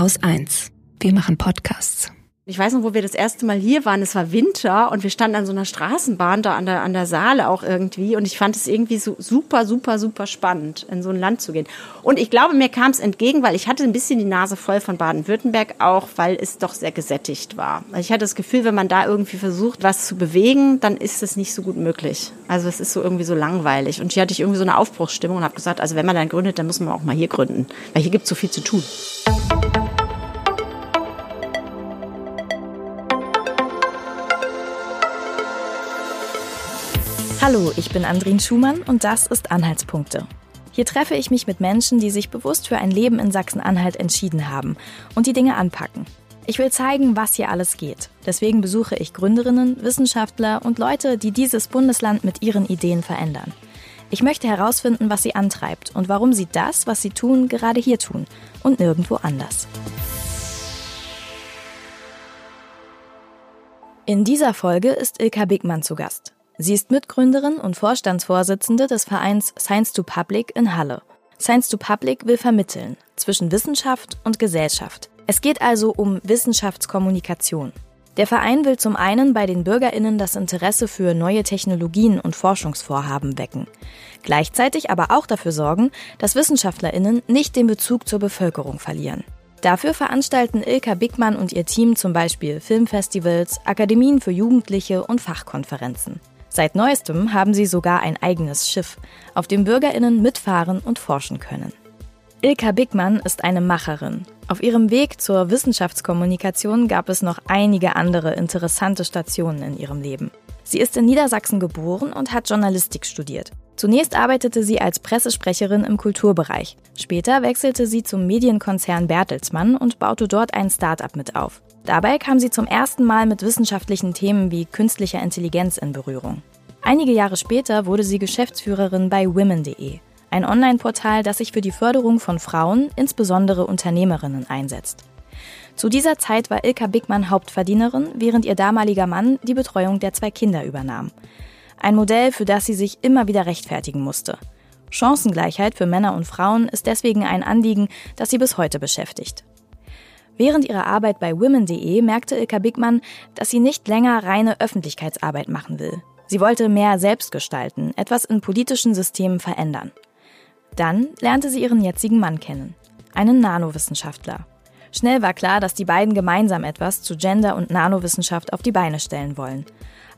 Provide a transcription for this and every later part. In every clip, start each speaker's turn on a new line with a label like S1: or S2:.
S1: Haus 1. Wir machen Podcasts.
S2: Ich weiß noch, wo wir das erste Mal hier waren. Es war Winter und wir standen an so einer Straßenbahn da an der, an der Saale auch irgendwie. Und ich fand es irgendwie so super, super, super spannend, in so ein Land zu gehen. Und ich glaube, mir kam es entgegen, weil ich hatte ein bisschen die Nase voll von Baden-Württemberg, auch weil es doch sehr gesättigt war. Also ich hatte das Gefühl, wenn man da irgendwie versucht, was zu bewegen, dann ist es nicht so gut möglich. Also es ist so irgendwie so langweilig. Und hier hatte ich irgendwie so eine Aufbruchsstimmung und habe gesagt, also wenn man dann gründet, dann muss man auch mal hier gründen. Weil hier gibt es so viel zu tun.
S3: Hallo, ich bin Andrin Schumann und das ist Anhaltspunkte. Hier treffe ich mich mit Menschen, die sich bewusst für ein Leben in Sachsen-Anhalt entschieden haben und die Dinge anpacken. Ich will zeigen, was hier alles geht. Deswegen besuche ich Gründerinnen, Wissenschaftler und Leute, die dieses Bundesland mit ihren Ideen verändern. Ich möchte herausfinden, was sie antreibt und warum sie das, was sie tun, gerade hier tun und nirgendwo anders. In dieser Folge ist Ilka Bigmann zu Gast. Sie ist Mitgründerin und Vorstandsvorsitzende des Vereins Science to Public in Halle. Science to Public will vermitteln zwischen Wissenschaft und Gesellschaft. Es geht also um Wissenschaftskommunikation. Der Verein will zum einen bei den Bürgerinnen das Interesse für neue Technologien und Forschungsvorhaben wecken, gleichzeitig aber auch dafür sorgen, dass Wissenschaftlerinnen nicht den Bezug zur Bevölkerung verlieren. Dafür veranstalten Ilka Bickmann und ihr Team zum Beispiel Filmfestivals, Akademien für Jugendliche und Fachkonferenzen. Seit neuestem haben sie sogar ein eigenes Schiff, auf dem Bürgerinnen mitfahren und forschen können. Ilka Bickmann ist eine Macherin. Auf ihrem Weg zur Wissenschaftskommunikation gab es noch einige andere interessante Stationen in ihrem Leben. Sie ist in Niedersachsen geboren und hat Journalistik studiert. Zunächst arbeitete sie als Pressesprecherin im Kulturbereich. Später wechselte sie zum Medienkonzern Bertelsmann und baute dort ein Start-up mit auf. Dabei kam sie zum ersten Mal mit wissenschaftlichen Themen wie künstlicher Intelligenz in Berührung. Einige Jahre später wurde sie Geschäftsführerin bei women.de, ein Online-Portal, das sich für die Förderung von Frauen, insbesondere Unternehmerinnen, einsetzt. Zu dieser Zeit war Ilka Bickmann Hauptverdienerin, während ihr damaliger Mann die Betreuung der zwei Kinder übernahm. Ein Modell, für das sie sich immer wieder rechtfertigen musste. Chancengleichheit für Männer und Frauen ist deswegen ein Anliegen, das sie bis heute beschäftigt. Während ihrer Arbeit bei women.de merkte Ilka Bickmann, dass sie nicht länger reine Öffentlichkeitsarbeit machen will. Sie wollte mehr selbst gestalten, etwas in politischen Systemen verändern. Dann lernte sie ihren jetzigen Mann kennen, einen Nanowissenschaftler. Schnell war klar, dass die beiden gemeinsam etwas zu Gender- und Nanowissenschaft auf die Beine stellen wollen.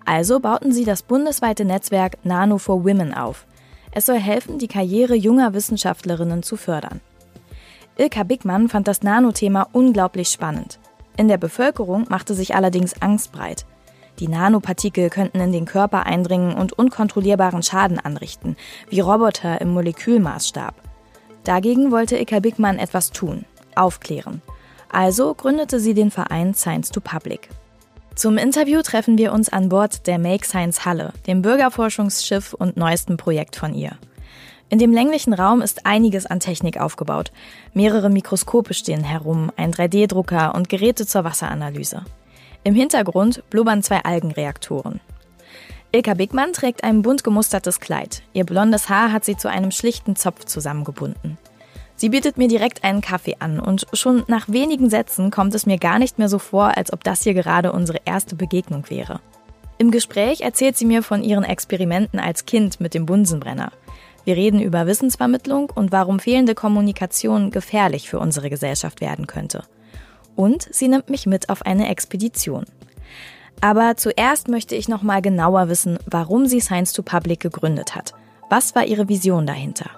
S3: Also bauten sie das bundesweite Netzwerk Nano for Women auf. Es soll helfen, die Karriere junger Wissenschaftlerinnen zu fördern. Ilka Bickmann fand das Nanothema unglaublich spannend. In der Bevölkerung machte sich allerdings Angst breit. Die Nanopartikel könnten in den Körper eindringen und unkontrollierbaren Schaden anrichten, wie Roboter im Molekülmaßstab. Dagegen wollte Ilka Bickmann etwas tun, aufklären. Also gründete sie den Verein Science to Public. Zum Interview treffen wir uns an Bord der Make Science Halle, dem Bürgerforschungsschiff und neuesten Projekt von ihr. In dem länglichen Raum ist einiges an Technik aufgebaut. Mehrere Mikroskope stehen herum, ein 3D-Drucker und Geräte zur Wasseranalyse. Im Hintergrund blubbern zwei Algenreaktoren. Ilka Bickmann trägt ein bunt gemustertes Kleid. Ihr blondes Haar hat sie zu einem schlichten Zopf zusammengebunden. Sie bietet mir direkt einen Kaffee an und schon nach wenigen Sätzen kommt es mir gar nicht mehr so vor, als ob das hier gerade unsere erste Begegnung wäre. Im Gespräch erzählt sie mir von ihren Experimenten als Kind mit dem Bunsenbrenner. Wir reden über Wissensvermittlung und warum fehlende Kommunikation gefährlich für unsere Gesellschaft werden könnte. Und sie nimmt mich mit auf eine Expedition. Aber zuerst möchte ich noch mal genauer wissen, warum sie Science to Public gegründet hat. Was war ihre Vision dahinter?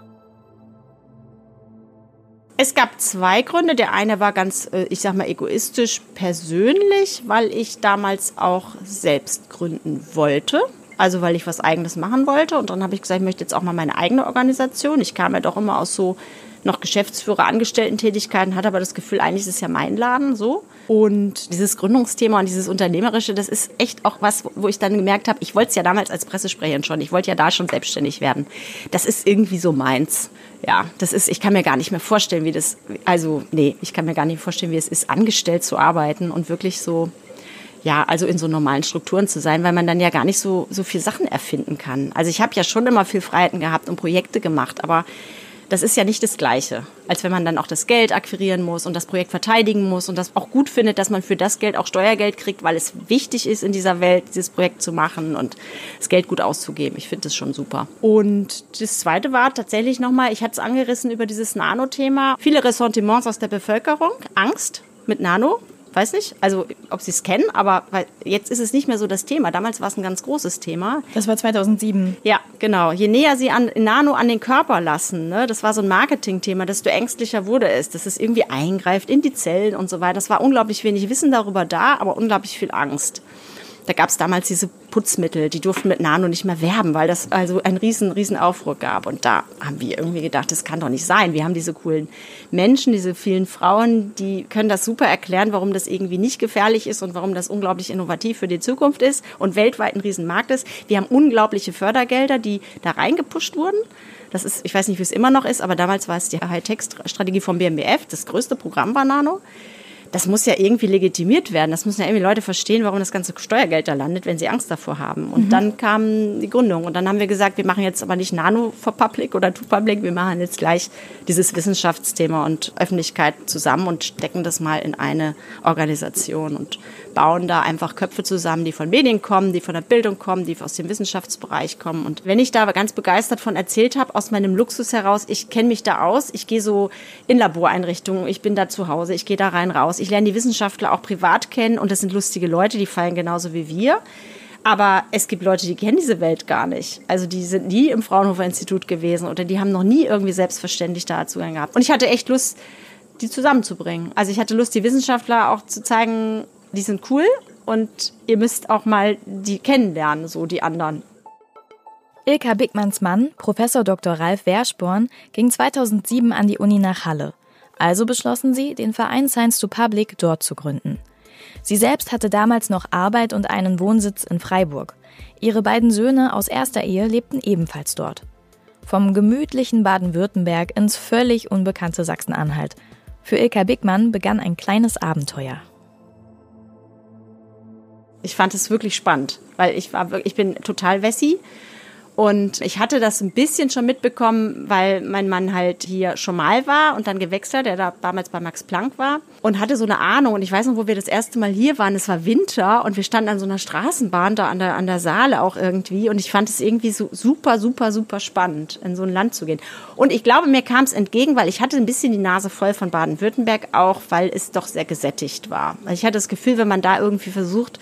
S2: Es gab zwei Gründe. Der eine war ganz, äh, ich sag mal, egoistisch persönlich, weil ich damals auch selbst gründen wollte. Also weil ich was eigenes machen wollte. Und dann habe ich gesagt, ich möchte jetzt auch mal meine eigene Organisation. Ich kam ja doch immer aus so noch Geschäftsführer, Angestellten-Tätigkeiten, hatte aber das Gefühl, eigentlich ist es ja mein Laden so. Und dieses Gründungsthema und dieses Unternehmerische, das ist echt auch was, wo ich dann gemerkt habe, ich wollte es ja damals als Pressesprecherin schon, ich wollte ja da schon selbstständig werden. Das ist irgendwie so meins. Ja, das ist, ich kann mir gar nicht mehr vorstellen, wie das, also nee, ich kann mir gar nicht vorstellen, wie es ist, angestellt zu arbeiten und wirklich so ja, also in so normalen Strukturen zu sein, weil man dann ja gar nicht so, so viel Sachen erfinden kann. Also ich habe ja schon immer viel Freiheiten gehabt und Projekte gemacht, aber das ist ja nicht das Gleiche, als wenn man dann auch das Geld akquirieren muss und das Projekt verteidigen muss und das auch gut findet, dass man für das Geld auch Steuergeld kriegt, weil es wichtig ist in dieser Welt, dieses Projekt zu machen und das Geld gut auszugeben. Ich finde das schon super. Und das Zweite war tatsächlich nochmal, ich hatte es angerissen über dieses Nano-Thema, viele Ressentiments aus der Bevölkerung, Angst mit Nano, weiß nicht, also ob Sie es kennen, aber jetzt ist es nicht mehr so das Thema. Damals war es ein ganz großes Thema.
S3: Das war 2007.
S2: Ja, genau. Je näher Sie an Nano an den Körper lassen, ne, das war so ein Marketingthema, desto ängstlicher wurde es, dass es irgendwie eingreift in die Zellen und so weiter. Das war unglaublich wenig Wissen darüber da, aber unglaublich viel Angst. Da gab es damals diese Putzmittel, die durften mit Nano nicht mehr werben, weil das also einen riesen, riesen Aufruhr gab. Und da haben wir irgendwie gedacht, das kann doch nicht sein. Wir haben diese coolen Menschen, diese vielen Frauen, die können das super erklären, warum das irgendwie nicht gefährlich ist und warum das unglaublich innovativ für die Zukunft ist und weltweit ein Riesenmarkt ist. Wir haben unglaubliche Fördergelder, die da reingepusht wurden. Das ist, ich weiß nicht, wie es immer noch ist, aber damals war es die Hightech-Strategie vom BMBF. Das größte Programm war Nano das muss ja irgendwie legitimiert werden. Das müssen ja irgendwie Leute verstehen, warum das ganze Steuergeld da landet, wenn sie Angst davor haben. Und mhm. dann kam die Gründung. Und dann haben wir gesagt, wir machen jetzt aber nicht Nano for Public oder To Public, wir machen jetzt gleich dieses Wissenschaftsthema und Öffentlichkeit zusammen und stecken das mal in eine Organisation und bauen da einfach Köpfe zusammen, die von Medien kommen, die von der Bildung kommen, die aus dem Wissenschaftsbereich kommen. Und wenn ich da ganz begeistert von erzählt habe, aus meinem Luxus heraus, ich kenne mich da aus, ich gehe so in Laboreinrichtungen, ich bin da zu Hause, ich gehe da rein raus, ich lerne die Wissenschaftler auch privat kennen und das sind lustige Leute, die fallen genauso wie wir. Aber es gibt Leute, die kennen diese Welt gar nicht. Also die sind nie im Fraunhofer Institut gewesen oder die haben noch nie irgendwie selbstverständlich da Zugang gehabt. Und ich hatte echt Lust, die zusammenzubringen. Also ich hatte Lust, die Wissenschaftler auch zu zeigen, die sind cool und ihr müsst auch mal die kennenlernen, so die anderen.
S3: Ilka Bigmanns Mann, Professor Dr. Ralf Wersporn, ging 2007 an die Uni nach Halle. Also beschlossen sie, den Verein Science to Public dort zu gründen. Sie selbst hatte damals noch Arbeit und einen Wohnsitz in Freiburg. Ihre beiden Söhne aus erster Ehe lebten ebenfalls dort. Vom gemütlichen Baden-Württemberg ins völlig unbekannte Sachsen-Anhalt. Für Ilka Bigmann begann ein kleines Abenteuer.
S2: Ich fand es wirklich spannend, weil ich war ich bin total Wessi und ich hatte das ein bisschen schon mitbekommen, weil mein Mann halt hier schon mal war und dann gewechselt, der da damals bei Max Planck war und hatte so eine Ahnung. Und ich weiß noch, wo wir das erste Mal hier waren, es war Winter und wir standen an so einer Straßenbahn da an der, an der Saale auch irgendwie. Und ich fand es irgendwie so super, super, super spannend, in so ein Land zu gehen. Und ich glaube, mir kam es entgegen, weil ich hatte ein bisschen die Nase voll von Baden-Württemberg, auch weil es doch sehr gesättigt war. Ich hatte das Gefühl, wenn man da irgendwie versucht,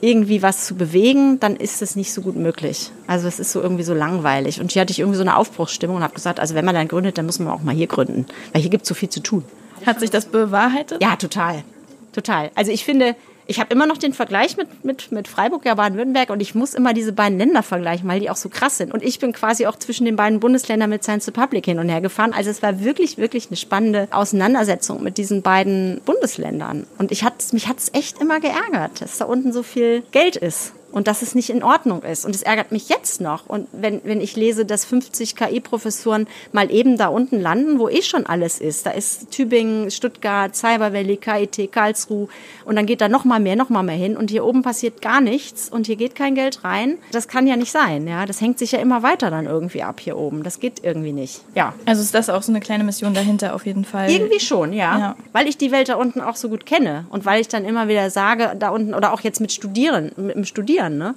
S2: irgendwie was zu bewegen, dann ist es nicht so gut möglich. Also es ist so irgendwie so langweilig. Und hier hatte ich irgendwie so eine Aufbruchsstimmung und habe gesagt, also wenn man dann gründet, dann muss man auch mal hier gründen, weil hier gibt es so viel zu tun.
S3: Hat sich das bewahrheitet?
S2: Ja, total. Total. Also ich finde, ich habe immer noch den Vergleich mit, mit, mit Freiburg, ja, Baden-Württemberg und ich muss immer diese beiden Länder vergleichen, weil die auch so krass sind. Und ich bin quasi auch zwischen den beiden Bundesländern mit Science Republic hin und her gefahren. Also es war wirklich, wirklich eine spannende Auseinandersetzung mit diesen beiden Bundesländern. Und ich hat, mich hat es echt immer geärgert, dass da unten so viel Geld ist und dass es nicht in Ordnung ist. Und es ärgert mich jetzt noch. Und wenn, wenn ich lese, dass 50 KI-Professuren mal eben da unten landen, wo eh schon alles ist. Da ist Tübingen, Stuttgart, Cyber Valley, KIT, Karlsruhe. Und dann geht da noch mal mehr, noch mal mehr hin. Und hier oben passiert gar nichts. Und hier geht kein Geld rein. Das kann ja nicht sein. Ja, das hängt sich ja immer weiter dann irgendwie ab hier oben. Das geht irgendwie nicht. Ja.
S3: Also ist das auch so eine kleine Mission dahinter auf jeden Fall?
S2: Irgendwie schon, ja. ja. Weil ich die Welt da unten auch so gut kenne. Und weil ich dann immer wieder sage, da unten, oder auch jetzt mit Studieren, mit dem Studieren, studieren. Ne?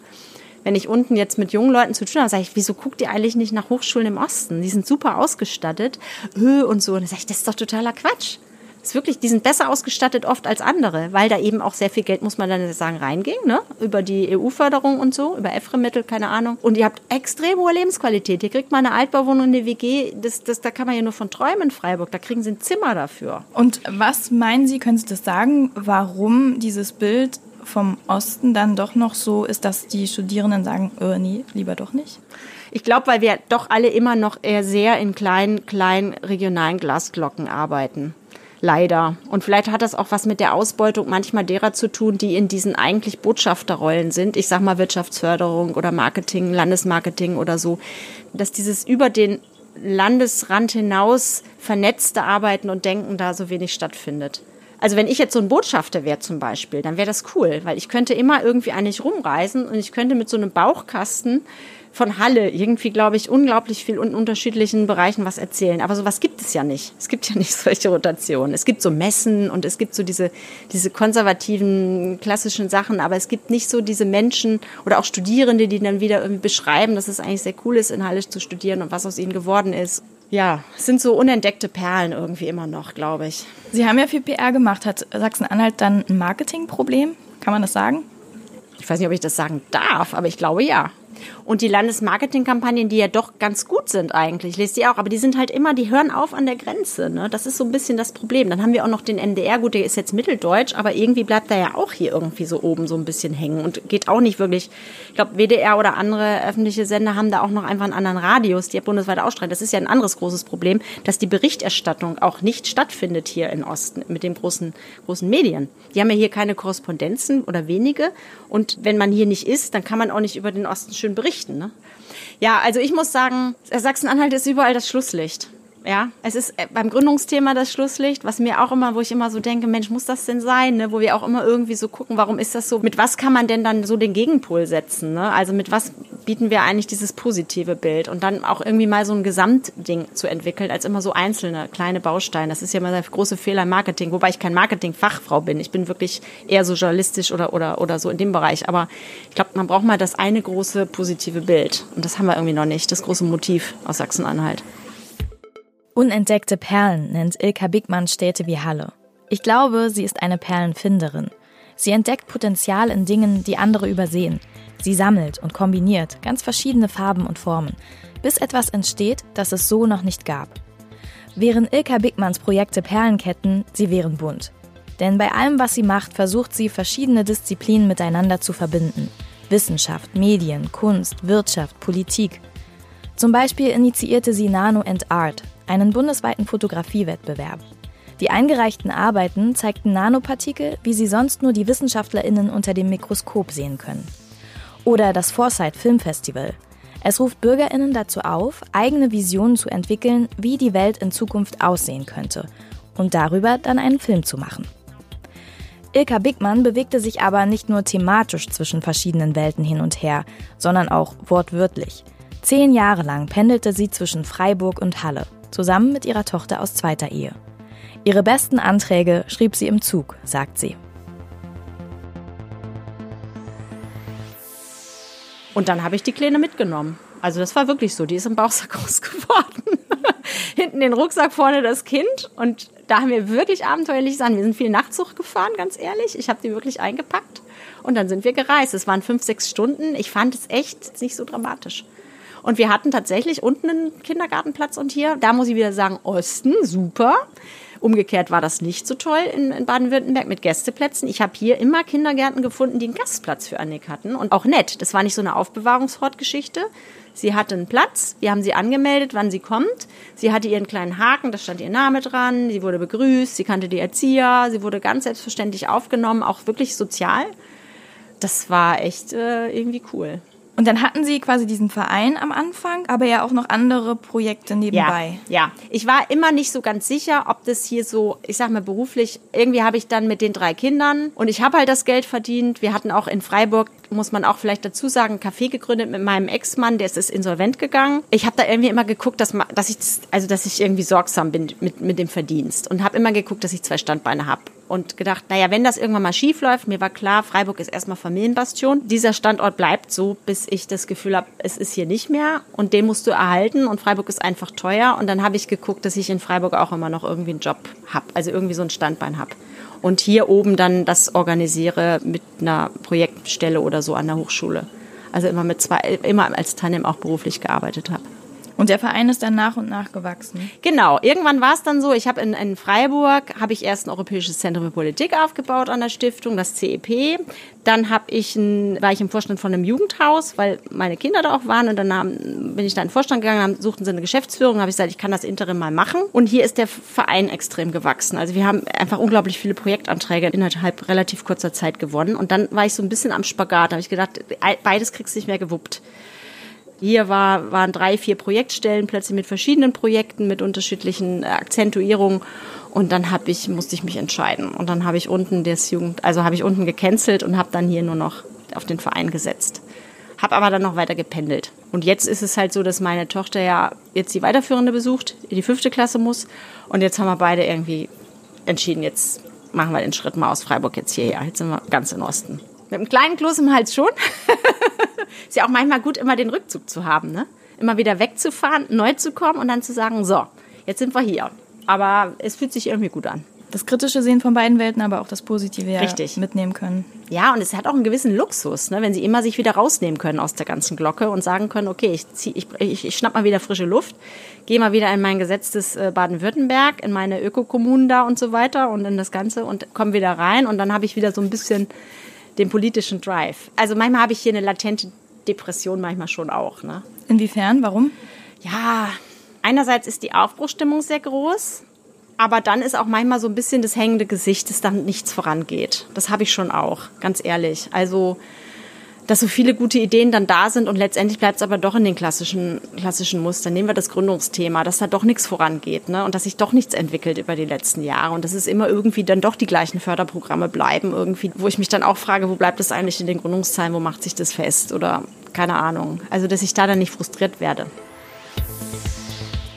S2: Wenn ich unten jetzt mit jungen Leuten zu tun habe, sage ich, wieso guckt ihr eigentlich nicht nach Hochschulen im Osten? Die sind super ausgestattet und so. Und dann sage ich, das ist doch totaler Quatsch. Das ist wirklich, die sind besser ausgestattet oft als andere, weil da eben auch sehr viel Geld, muss man dann sagen, reinging, ne? Über die EU-Förderung und so, über EFRE-Mittel, keine Ahnung. Und ihr habt extrem hohe Lebensqualität. Ihr kriegt mal eine Altbauwohnung in der WG, das, das, da kann man ja nur von träumen in Freiburg. Da kriegen sie ein Zimmer dafür.
S3: Und was meinen Sie, können Sie das sagen, warum dieses Bild vom Osten dann doch noch so ist, dass die Studierenden sagen, äh, nee, lieber doch nicht?
S2: Ich glaube, weil wir doch alle immer noch eher sehr in kleinen, kleinen regionalen Glasglocken arbeiten. Leider. Und vielleicht hat das auch was mit der Ausbeutung manchmal derer zu tun, die in diesen eigentlich Botschafterrollen sind. Ich sag mal Wirtschaftsförderung oder Marketing, Landesmarketing oder so. Dass dieses über den Landesrand hinaus vernetzte Arbeiten und Denken da so wenig stattfindet. Also wenn ich jetzt so ein Botschafter wäre zum Beispiel, dann wäre das cool, weil ich könnte immer irgendwie eigentlich rumreisen und ich könnte mit so einem Bauchkasten von Halle irgendwie, glaube ich, unglaublich viel in unterschiedlichen Bereichen was erzählen. Aber sowas gibt es ja nicht. Es gibt ja nicht solche Rotationen. Es gibt so Messen und es gibt so diese, diese konservativen, klassischen Sachen, aber es gibt nicht so diese Menschen oder auch Studierende, die dann wieder irgendwie beschreiben, dass es eigentlich sehr cool ist, in Halle zu studieren und was aus ihnen geworden ist. Ja, es sind so unentdeckte Perlen irgendwie immer noch, glaube ich.
S3: Sie haben ja viel PR gemacht. Hat Sachsen-Anhalt dann ein Marketingproblem? Kann man das sagen?
S2: Ich weiß nicht, ob ich das sagen darf, aber ich glaube ja. Und die Landesmarketingkampagnen, die ja doch ganz gut sind eigentlich, lest die auch, aber die sind halt immer, die hören auf an der Grenze. Ne? Das ist so ein bisschen das Problem. Dann haben wir auch noch den NDR, gut, der ist jetzt mitteldeutsch, aber irgendwie bleibt er ja auch hier irgendwie so oben so ein bisschen hängen und geht auch nicht wirklich. Ich glaube, WDR oder andere öffentliche Sender haben da auch noch einfach einen anderen Radius, die ja bundesweit ausstrahlen. Das ist ja ein anderes großes Problem, dass die Berichterstattung auch nicht stattfindet hier in Osten mit den großen, großen Medien. Die haben ja hier keine Korrespondenzen oder wenige. Und wenn man hier nicht ist, dann kann man auch nicht über den Osten schön berichten. Ne? Ja, also ich muss sagen, Sachsen-Anhalt ist überall das Schlusslicht. Ja, es ist äh, beim Gründungsthema das Schlusslicht, was mir auch immer, wo ich immer so denke, Mensch, muss das denn sein? Ne? Wo wir auch immer irgendwie so gucken, warum ist das so? Mit was kann man denn dann so den Gegenpol setzen? Ne? Also mit was bieten wir eigentlich dieses positive Bild? Und dann auch irgendwie mal so ein Gesamtding zu entwickeln, als immer so einzelne kleine Bausteine. Das ist ja immer der große Fehler im Marketing, wobei ich kein Marketing-Fachfrau bin. Ich bin wirklich eher so journalistisch oder, oder, oder so in dem Bereich. Aber ich glaube, man braucht mal das eine große positive Bild. Und das haben wir irgendwie noch nicht, das große Motiv aus Sachsen-Anhalt.
S3: Unentdeckte Perlen nennt Ilka Bigmann Städte wie Halle. Ich glaube, sie ist eine Perlenfinderin. Sie entdeckt Potenzial in Dingen, die andere übersehen. Sie sammelt und kombiniert ganz verschiedene Farben und Formen, bis etwas entsteht, das es so noch nicht gab. Wären Ilka Bigmanns Projekte Perlenketten, sie wären bunt. Denn bei allem, was sie macht, versucht sie, verschiedene Disziplinen miteinander zu verbinden. Wissenschaft, Medien, Kunst, Wirtschaft, Politik. Zum Beispiel initiierte sie Nano and Art, einen bundesweiten Fotografiewettbewerb. Die eingereichten Arbeiten zeigten Nanopartikel, wie sie sonst nur die WissenschaftlerInnen unter dem Mikroskop sehen können. Oder das Foresight Filmfestival. Es ruft BürgerInnen dazu auf, eigene Visionen zu entwickeln, wie die Welt in Zukunft aussehen könnte und darüber dann einen Film zu machen. Ilka Bigmann bewegte sich aber nicht nur thematisch zwischen verschiedenen Welten hin und her, sondern auch wortwörtlich. Zehn Jahre lang pendelte sie zwischen Freiburg und Halle zusammen mit ihrer Tochter aus zweiter Ehe. Ihre besten Anträge schrieb sie im Zug, sagt sie.
S2: Und dann habe ich die Kleine mitgenommen. Also das war wirklich so. Die ist im Bauchsack groß geworden. Hinten den Rucksack, vorne das Kind. Und da haben wir wirklich abenteuerlich sein. Wir sind viel Nachtzug gefahren, ganz ehrlich. Ich habe die wirklich eingepackt. Und dann sind wir gereist. Es waren fünf, sechs Stunden. Ich fand es echt nicht so dramatisch. Und wir hatten tatsächlich unten einen Kindergartenplatz und hier, da muss ich wieder sagen, Osten, super. Umgekehrt war das nicht so toll in, in Baden-Württemberg mit Gästeplätzen. Ich habe hier immer Kindergärten gefunden, die einen Gastplatz für Annik hatten. Und auch nett. Das war nicht so eine Aufbewahrungshortgeschichte. Sie hatte einen Platz, wir haben sie angemeldet, wann sie kommt. Sie hatte ihren kleinen Haken, da stand ihr Name dran. Sie wurde begrüßt, sie kannte die Erzieher, sie wurde ganz selbstverständlich aufgenommen, auch wirklich sozial. Das war echt äh, irgendwie cool.
S3: Und dann hatten Sie quasi diesen Verein am Anfang, aber ja auch noch andere Projekte nebenbei.
S2: Ja, ja. ich war immer nicht so ganz sicher, ob das hier so, ich sag mal beruflich, irgendwie habe ich dann mit den drei Kindern und ich habe halt das Geld verdient. Wir hatten auch in Freiburg muss man auch vielleicht dazu sagen, ein Café gegründet mit meinem Ex-Mann, der ist insolvent gegangen. Ich habe da irgendwie immer geguckt, dass, dass ich also dass ich irgendwie sorgsam bin mit, mit dem Verdienst und habe immer geguckt, dass ich zwei Standbeine habe und gedacht, naja, wenn das irgendwann mal schief läuft, mir war klar, Freiburg ist erstmal Familienbastion. Dieser Standort bleibt so, bis ich das Gefühl habe, es ist hier nicht mehr und den musst du erhalten und Freiburg ist einfach teuer und dann habe ich geguckt, dass ich in Freiburg auch immer noch irgendwie einen Job habe, also irgendwie so ein Standbein habe und hier oben dann das organisiere mit einer Projektstelle oder so an der Hochschule. Also immer mit zwei, immer als Tandem auch beruflich gearbeitet habe.
S3: Und der Verein ist dann nach und nach gewachsen.
S2: Genau. Irgendwann war es dann so, ich habe in, in Freiburg habe ich erst ein europäisches Zentrum für Politik aufgebaut an der Stiftung, das CEP. Dann habe ich ein, war ich im Vorstand von einem Jugendhaus, weil meine Kinder da auch waren und dann haben, bin ich da in den Vorstand gegangen, haben, suchten sie eine Geschäftsführung, habe ich gesagt, ich kann das Interim mal machen. Und hier ist der Verein extrem gewachsen. Also wir haben einfach unglaublich viele Projektanträge innerhalb relativ kurzer Zeit gewonnen. Und dann war ich so ein bisschen am Spagat. Da habe ich gedacht, beides kriegst du nicht mehr gewuppt. Hier war, waren drei, vier Projektstellen plötzlich mit verschiedenen Projekten, mit unterschiedlichen äh, Akzentuierungen. Und dann hab ich, musste ich mich entscheiden. Und dann habe ich unten das Jugend, also habe ich unten gecancelt und habe dann hier nur noch auf den Verein gesetzt. Habe aber dann noch weiter gependelt. Und jetzt ist es halt so, dass meine Tochter ja jetzt die weiterführende besucht, in die fünfte Klasse muss. Und jetzt haben wir beide irgendwie entschieden, jetzt machen wir den Schritt mal aus Freiburg jetzt hierher. Jetzt sind wir ganz im Osten. Mit einem kleinen Kloß im Hals schon. ist ja auch manchmal gut, immer den Rückzug zu haben, ne? Immer wieder wegzufahren, neu zu kommen und dann zu sagen, so, jetzt sind wir hier. Aber es fühlt sich irgendwie gut an
S3: das Kritische sehen von beiden Welten, aber auch das Positive ja
S2: Richtig.
S3: mitnehmen können.
S2: Ja, und es hat auch einen gewissen Luxus, ne, wenn sie immer sich wieder rausnehmen können aus der ganzen Glocke und sagen können, okay, ich, zieh, ich, ich, ich schnapp mal wieder frische Luft, gehe mal wieder in mein gesetztes äh, Baden-Württemberg, in meine Ökokommunen da und so weiter und in das Ganze und komme wieder rein und dann habe ich wieder so ein bisschen den politischen Drive. Also manchmal habe ich hier eine latente Depression, manchmal schon auch. Ne?
S3: Inwiefern? Warum?
S2: Ja, einerseits ist die Aufbruchstimmung sehr groß. Aber dann ist auch manchmal so ein bisschen das hängende Gesicht, dass dann nichts vorangeht. Das habe ich schon auch, ganz ehrlich. Also, dass so viele gute Ideen dann da sind und letztendlich bleibt es aber doch in den klassischen, klassischen Mustern. Nehmen wir das Gründungsthema, dass da doch nichts vorangeht ne? und dass sich doch nichts entwickelt über die letzten Jahre und dass es immer irgendwie dann doch die gleichen Förderprogramme bleiben irgendwie, wo ich mich dann auch frage, wo bleibt das eigentlich in den Gründungszahlen, wo macht sich das fest oder keine Ahnung. Also, dass ich da dann nicht frustriert werde.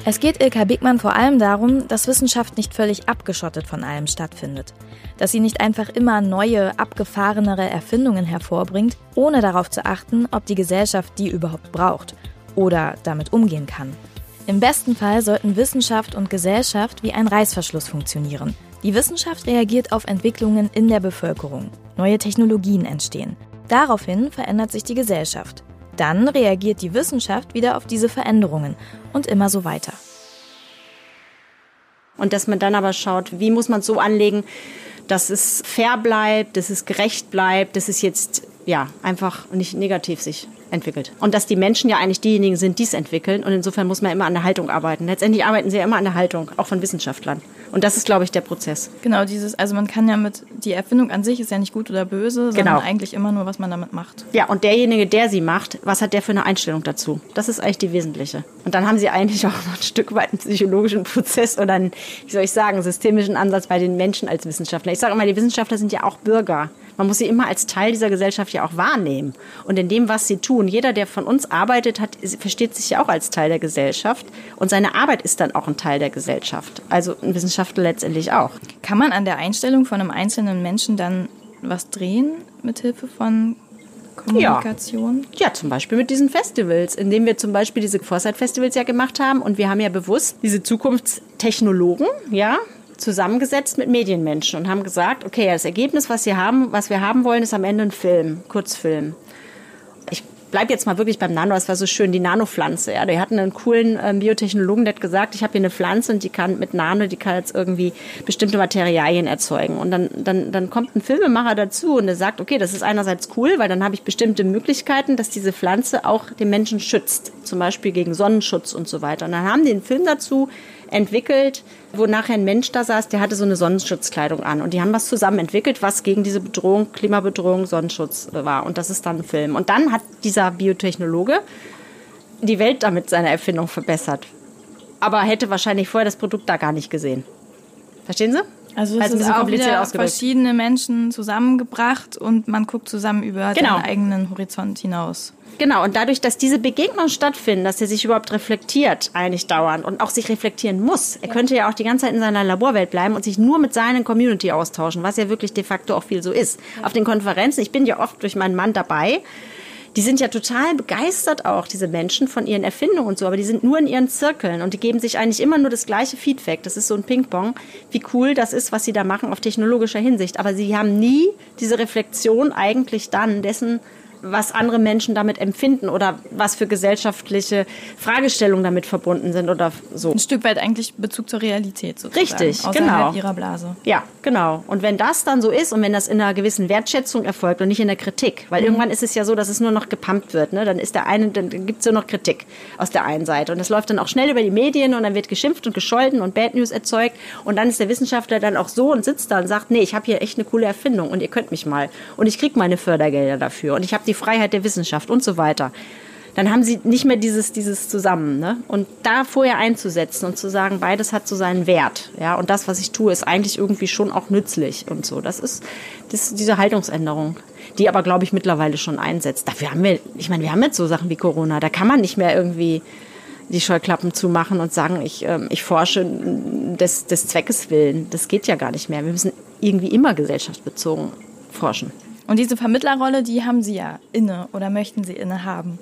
S3: Es geht Ilka Bigmann vor allem darum, dass Wissenschaft nicht völlig abgeschottet von allem stattfindet. Dass sie nicht einfach immer neue, abgefahrenere Erfindungen hervorbringt, ohne darauf zu achten, ob die Gesellschaft die überhaupt braucht oder damit umgehen kann. Im besten Fall sollten Wissenschaft und Gesellschaft wie ein Reißverschluss funktionieren. Die Wissenschaft reagiert auf Entwicklungen in der Bevölkerung. Neue Technologien entstehen. Daraufhin verändert sich die Gesellschaft. Dann reagiert die Wissenschaft wieder auf diese Veränderungen und immer so weiter.
S2: Und dass man dann aber schaut, wie muss man es so anlegen, dass es fair bleibt, dass es gerecht bleibt, dass es jetzt ja einfach nicht negativ sich entwickelt. Und dass die Menschen ja eigentlich diejenigen sind, die es entwickeln. Und insofern muss man immer an der Haltung arbeiten. Letztendlich arbeiten sie ja immer an der Haltung, auch von Wissenschaftlern. Und das ist, glaube ich, der Prozess.
S3: Genau, dieses, also man kann ja mit, die Erfindung an sich ist ja nicht gut oder böse, sondern genau. eigentlich immer nur, was man damit macht.
S2: Ja, und derjenige, der sie macht, was hat der für eine Einstellung dazu? Das ist eigentlich die wesentliche. Und dann haben sie eigentlich auch noch ein Stück weit einen psychologischen Prozess oder einen, wie soll ich sagen, systemischen Ansatz bei den Menschen als Wissenschaftler. Ich sage immer, die Wissenschaftler sind ja auch Bürger. Man muss sie immer als Teil dieser Gesellschaft ja auch wahrnehmen. Und in dem, was sie tun, jeder, der von uns arbeitet, hat, versteht sich ja auch als Teil der Gesellschaft. Und seine Arbeit ist dann auch ein Teil der Gesellschaft. Also ein Wissenschaftler letztendlich auch.
S3: Kann man an der Einstellung von einem einzelnen Menschen dann was drehen mit Hilfe von Kommunikation?
S2: Ja. ja, zum Beispiel mit diesen Festivals, indem wir zum Beispiel diese Foresight-Festivals ja gemacht haben und wir haben ja bewusst diese Zukunftstechnologen, ja, zusammengesetzt mit Medienmenschen und haben gesagt, okay, das Ergebnis, was, Sie haben, was wir haben wollen, ist am Ende ein Film, Kurzfilm. Ich bleibe jetzt mal wirklich beim Nano, es war so schön, die Nanopflanze. Ja, die hatten einen coolen ähm, Biotechnologen, der hat gesagt, ich habe hier eine Pflanze und die kann mit Nano, die kann jetzt irgendwie bestimmte Materialien erzeugen. Und dann, dann, dann kommt ein Filmemacher dazu und der sagt, okay, das ist einerseits cool, weil dann habe ich bestimmte Möglichkeiten, dass diese Pflanze auch den Menschen schützt, zum Beispiel gegen Sonnenschutz und so weiter. Und dann haben die einen Film dazu entwickelt, wo nachher ein Mensch da saß, der hatte so eine Sonnenschutzkleidung an. Und die haben was zusammen entwickelt, was gegen diese Bedrohung, Klimabedrohung, Sonnenschutz war. Und das ist dann ein Film. Und dann hat dieser Biotechnologe die Welt damit seine Erfindung verbessert. Aber hätte wahrscheinlich vorher das Produkt da gar nicht gesehen. Verstehen Sie?
S3: Also es ist auch wieder verschiedene Menschen zusammengebracht und man guckt zusammen über genau. seinen eigenen Horizont hinaus.
S2: Genau, und dadurch, dass diese Begegnungen stattfinden, dass er sich überhaupt reflektiert, eigentlich dauernd und auch sich reflektieren muss. Er könnte ja auch die ganze Zeit in seiner Laborwelt bleiben und sich nur mit seiner Community austauschen, was ja wirklich de facto auch viel so ist. Auf den Konferenzen, ich bin ja oft durch meinen Mann dabei, die sind ja total begeistert auch, diese Menschen, von ihren Erfindungen und so, aber die sind nur in ihren Zirkeln und die geben sich eigentlich immer nur das gleiche Feedback. Das ist so ein Ping-Pong, wie cool das ist, was sie da machen auf technologischer Hinsicht. Aber sie haben nie diese Reflexion eigentlich dann dessen, was andere Menschen damit empfinden oder was für gesellschaftliche Fragestellungen damit verbunden sind oder so.
S3: Ein Stück weit eigentlich Bezug zur Realität sozusagen.
S2: Richtig, genau.
S3: ihrer Blase.
S2: Ja, genau. Und wenn das dann so ist und wenn das in einer gewissen Wertschätzung erfolgt und nicht in der Kritik, weil mhm. irgendwann ist es ja so, dass es nur noch gepumpt wird, ne? dann ist der eine, dann gibt es nur noch Kritik aus der einen Seite und das läuft dann auch schnell über die Medien und dann wird geschimpft und gescholten und Bad News erzeugt und dann ist der Wissenschaftler dann auch so und sitzt da und sagt, nee, ich habe hier echt eine coole Erfindung und ihr könnt mich mal und ich kriege meine Fördergelder dafür und ich habe die die Freiheit der Wissenschaft und so weiter. dann haben sie nicht mehr dieses, dieses zusammen. Ne? Und da vorher einzusetzen und zu sagen, beides hat so seinen Wert. Ja? Und das, was ich tue, ist eigentlich irgendwie schon auch nützlich und so. Das ist das, diese Haltungsänderung, die aber, glaube ich, mittlerweile schon einsetzt. Dafür haben wir, ich meine, wir haben jetzt so Sachen wie Corona, da kann man nicht mehr irgendwie die Scheuklappen zumachen und sagen, ich, ähm, ich forsche des, des Zweckes willen. Das geht ja gar nicht mehr. Wir müssen irgendwie immer gesellschaftsbezogen forschen.
S3: Und diese Vermittlerrolle, die haben Sie ja inne oder möchten Sie inne haben?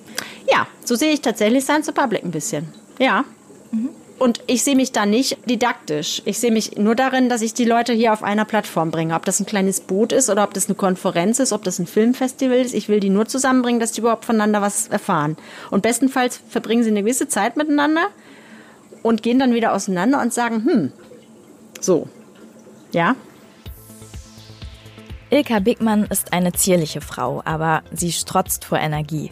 S2: Ja, so sehe ich tatsächlich Science to Public ein bisschen. Ja. Mhm. Und ich sehe mich da nicht didaktisch. Ich sehe mich nur darin, dass ich die Leute hier auf einer Plattform bringe. Ob das ein kleines Boot ist oder ob das eine Konferenz ist, ob das ein Filmfestival ist. Ich will die nur zusammenbringen, dass die überhaupt voneinander was erfahren. Und bestenfalls verbringen sie eine gewisse Zeit miteinander und gehen dann wieder auseinander und sagen, hm, so. Ja,
S3: Ilka Bigmann ist eine zierliche Frau, aber sie strotzt vor Energie.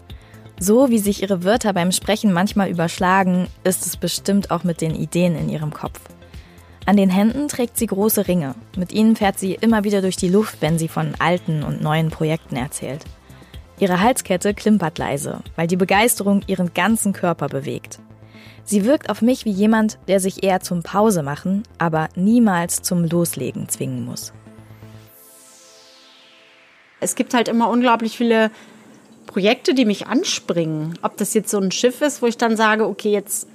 S3: So wie sich ihre Wörter beim Sprechen manchmal überschlagen, ist es bestimmt auch mit den Ideen in ihrem Kopf. An den Händen trägt sie große Ringe. Mit ihnen fährt sie immer wieder durch die Luft, wenn sie von alten und neuen Projekten erzählt. Ihre Halskette klimpert leise, weil die Begeisterung ihren ganzen Körper bewegt. Sie wirkt auf mich wie jemand, der sich eher zum Pause machen, aber niemals zum Loslegen zwingen muss.
S2: Es gibt halt immer unglaublich viele Projekte, die mich anspringen. Ob das jetzt so ein Schiff ist, wo ich dann sage, okay, jetzt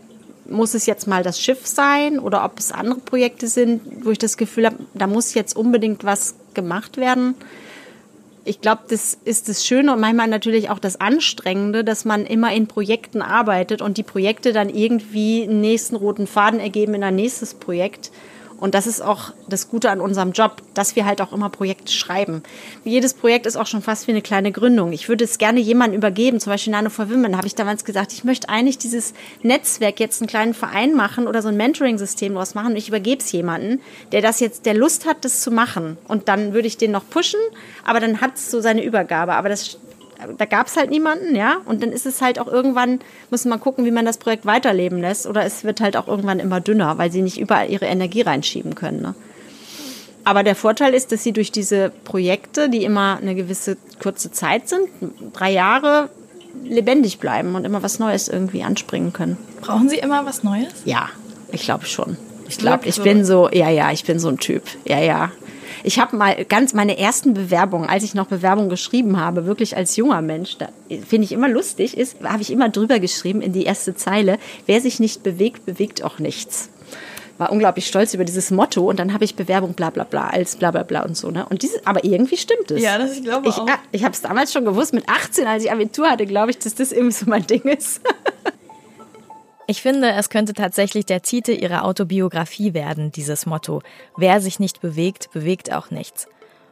S2: muss es jetzt mal das Schiff sein oder ob es andere Projekte sind, wo ich das Gefühl habe, da muss jetzt unbedingt was gemacht werden. Ich glaube, das ist das Schöne und manchmal natürlich auch das Anstrengende, dass man immer in Projekten arbeitet und die Projekte dann irgendwie einen nächsten roten Faden ergeben in ein nächstes Projekt. Und das ist auch das Gute an unserem Job, dass wir halt auch immer Projekte schreiben. Jedes Projekt ist auch schon fast wie eine kleine Gründung. Ich würde es gerne jemandem übergeben, zum Beispiel Nano for Women, habe ich damals gesagt, ich möchte eigentlich dieses Netzwerk jetzt einen kleinen Verein machen oder so ein Mentoring-System draus machen. Und ich übergebe es jemanden, der das jetzt, der Lust hat, das zu machen. Und dann würde ich den noch pushen, aber dann hat es so seine Übergabe. Aber das da gab es halt niemanden, ja. Und dann ist es halt auch irgendwann, muss man gucken, wie man das Projekt weiterleben lässt. Oder es wird halt auch irgendwann immer dünner, weil sie nicht überall ihre Energie reinschieben können. Ne? Aber der Vorteil ist, dass sie durch diese Projekte, die immer eine gewisse kurze Zeit sind, drei Jahre, lebendig bleiben und immer was Neues irgendwie anspringen können.
S3: Brauchen Sie immer was Neues?
S2: Ja, ich glaube schon. Ich glaube, ich bin so, ja, ja, ich bin so ein Typ. Ja, ja. Ich habe mal ganz meine ersten Bewerbungen, als ich noch Bewerbungen geschrieben habe, wirklich als junger Mensch, da finde ich immer lustig, ist, habe ich immer drüber geschrieben in die erste Zeile, wer sich nicht bewegt, bewegt auch nichts war unglaublich stolz über dieses Motto und dann habe ich Bewerbung bla bla bla als bla bla bla und so. Ne? Und diese, aber irgendwie stimmt es.
S3: Ja, das ich glaube
S2: ich,
S3: auch.
S2: Ich habe es damals schon gewusst, mit 18, als ich Abitur hatte, glaube ich, dass das irgendwie so mein Ding ist.
S3: Ich finde, es könnte tatsächlich der Titel ihrer Autobiografie werden, dieses Motto. Wer sich nicht bewegt, bewegt auch nichts.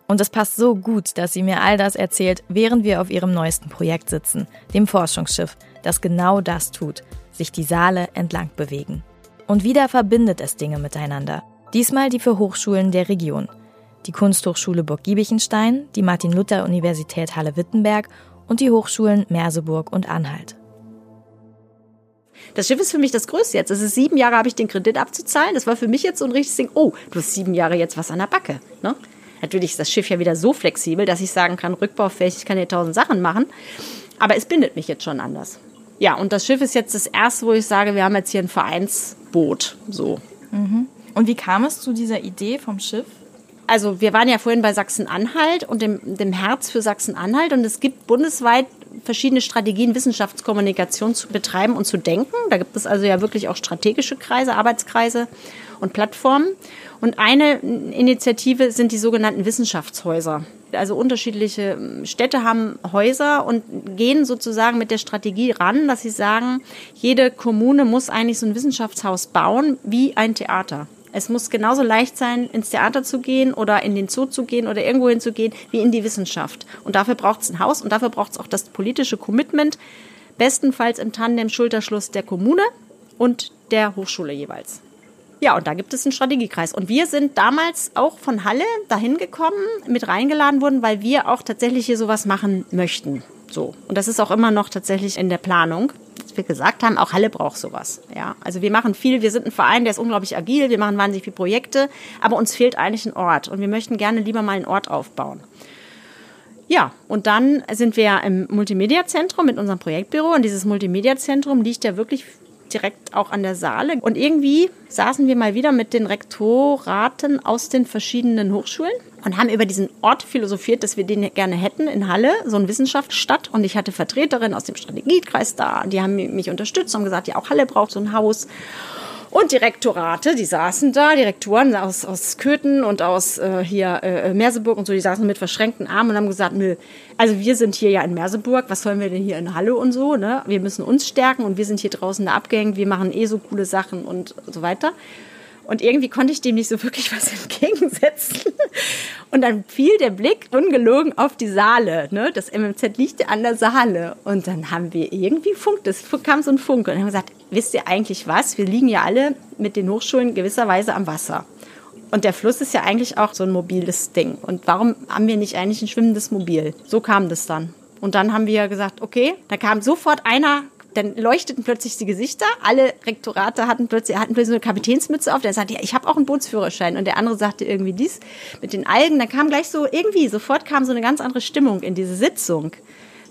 S3: Und es passt so gut, dass sie mir all das erzählt, während wir auf ihrem neuesten Projekt sitzen, dem Forschungsschiff, das genau das tut, sich die Saale entlang bewegen. Und wieder verbindet es Dinge miteinander. Diesmal die für Hochschulen der Region. Die Kunsthochschule Burg Giebichenstein, die Martin-Luther-Universität Halle-Wittenberg und die Hochschulen Merseburg und Anhalt.
S2: Das Schiff ist für mich das Größte jetzt. Es ist sieben Jahre, habe ich den Kredit abzuzahlen. Das war für mich jetzt so ein richtiges Ding. Oh, du hast sieben Jahre jetzt was an der Backe. Ne? Natürlich ist das Schiff ja wieder so flexibel, dass ich sagen kann, rückbaufähig, ich kann hier tausend Sachen machen. Aber es bindet mich jetzt schon anders. Ja, und das Schiff ist jetzt das erste, wo ich sage, wir haben jetzt hier ein Vereinsboot. So.
S3: Mhm. Und wie kam es zu dieser Idee vom Schiff?
S2: Also wir waren ja vorhin bei Sachsen-Anhalt und dem, dem Herz für Sachsen-Anhalt und es gibt bundesweit verschiedene Strategien, Wissenschaftskommunikation zu betreiben und zu denken. Da gibt es also ja wirklich auch strategische Kreise, Arbeitskreise und Plattformen. Und eine Initiative sind die sogenannten Wissenschaftshäuser. Also unterschiedliche Städte haben Häuser und gehen sozusagen mit der Strategie ran, dass sie sagen, jede Kommune muss eigentlich so ein Wissenschaftshaus bauen wie ein Theater. Es muss genauso leicht sein, ins Theater zu gehen oder in den Zoo zu gehen oder irgendwo hinzugehen, wie in die Wissenschaft. Und dafür braucht es ein Haus und dafür braucht es auch das politische Commitment, bestenfalls im Tandem Schulterschluss der Kommune und der Hochschule jeweils. Ja, und da gibt es einen Strategiekreis. Und wir sind damals auch von Halle dahin gekommen, mit reingeladen wurden, weil wir auch tatsächlich hier sowas machen möchten. So. Und das ist auch immer noch tatsächlich in der Planung. Dass wir gesagt haben, auch Halle braucht sowas. Ja. Also wir machen viel, wir sind ein Verein, der ist unglaublich agil, wir machen wahnsinnig viele Projekte, aber uns fehlt eigentlich ein Ort. Und wir möchten gerne lieber mal einen Ort aufbauen. Ja, und dann sind wir im Multimedia-Zentrum mit unserem Projektbüro und dieses Multimedia-Zentrum liegt ja wirklich direkt auch an der Saale. Und irgendwie saßen wir mal wieder mit den Rektoraten aus den verschiedenen Hochschulen und haben über diesen Ort philosophiert, dass wir den gerne hätten in Halle, so eine Wissenschaftsstadt. Und ich hatte Vertreterinnen aus dem Strategiekreis da, die haben mich unterstützt und gesagt, ja, auch Halle braucht so ein Haus. Und die Rektorate, die saßen da, die Rektoren aus, aus Köthen und aus äh, hier äh, Merseburg und so, die saßen mit verschränkten Armen und haben gesagt, nö, also wir sind hier ja in Merseburg, was sollen wir denn hier in Halle und so, ne? Wir müssen uns stärken und wir sind hier draußen da abgehängt, wir machen eh so coole Sachen und so weiter. Und irgendwie konnte ich dem nicht so wirklich was entgegensetzen. Und dann fiel der Blick ungelogen auf die Saale. Ne? Das MMZ liegt an der Saale. Und dann haben wir irgendwie Funk, das kam so ein Funk. Und haben gesagt, wisst ihr eigentlich was? Wir liegen ja alle mit den Hochschulen gewisserweise am Wasser. Und der Fluss ist ja eigentlich auch so ein mobiles Ding. Und warum haben wir nicht eigentlich ein schwimmendes Mobil? So kam das dann. Und dann haben wir gesagt, okay, da kam sofort einer dann leuchteten plötzlich die Gesichter. Alle Rektorate hatten plötzlich, hatten plötzlich so eine Kapitänsmütze auf. Der sagte, ja, ich habe auch einen Bootsführerschein. Und der andere sagte irgendwie dies mit den Algen. Dann kam gleich so irgendwie, sofort kam so eine ganz andere Stimmung in diese Sitzung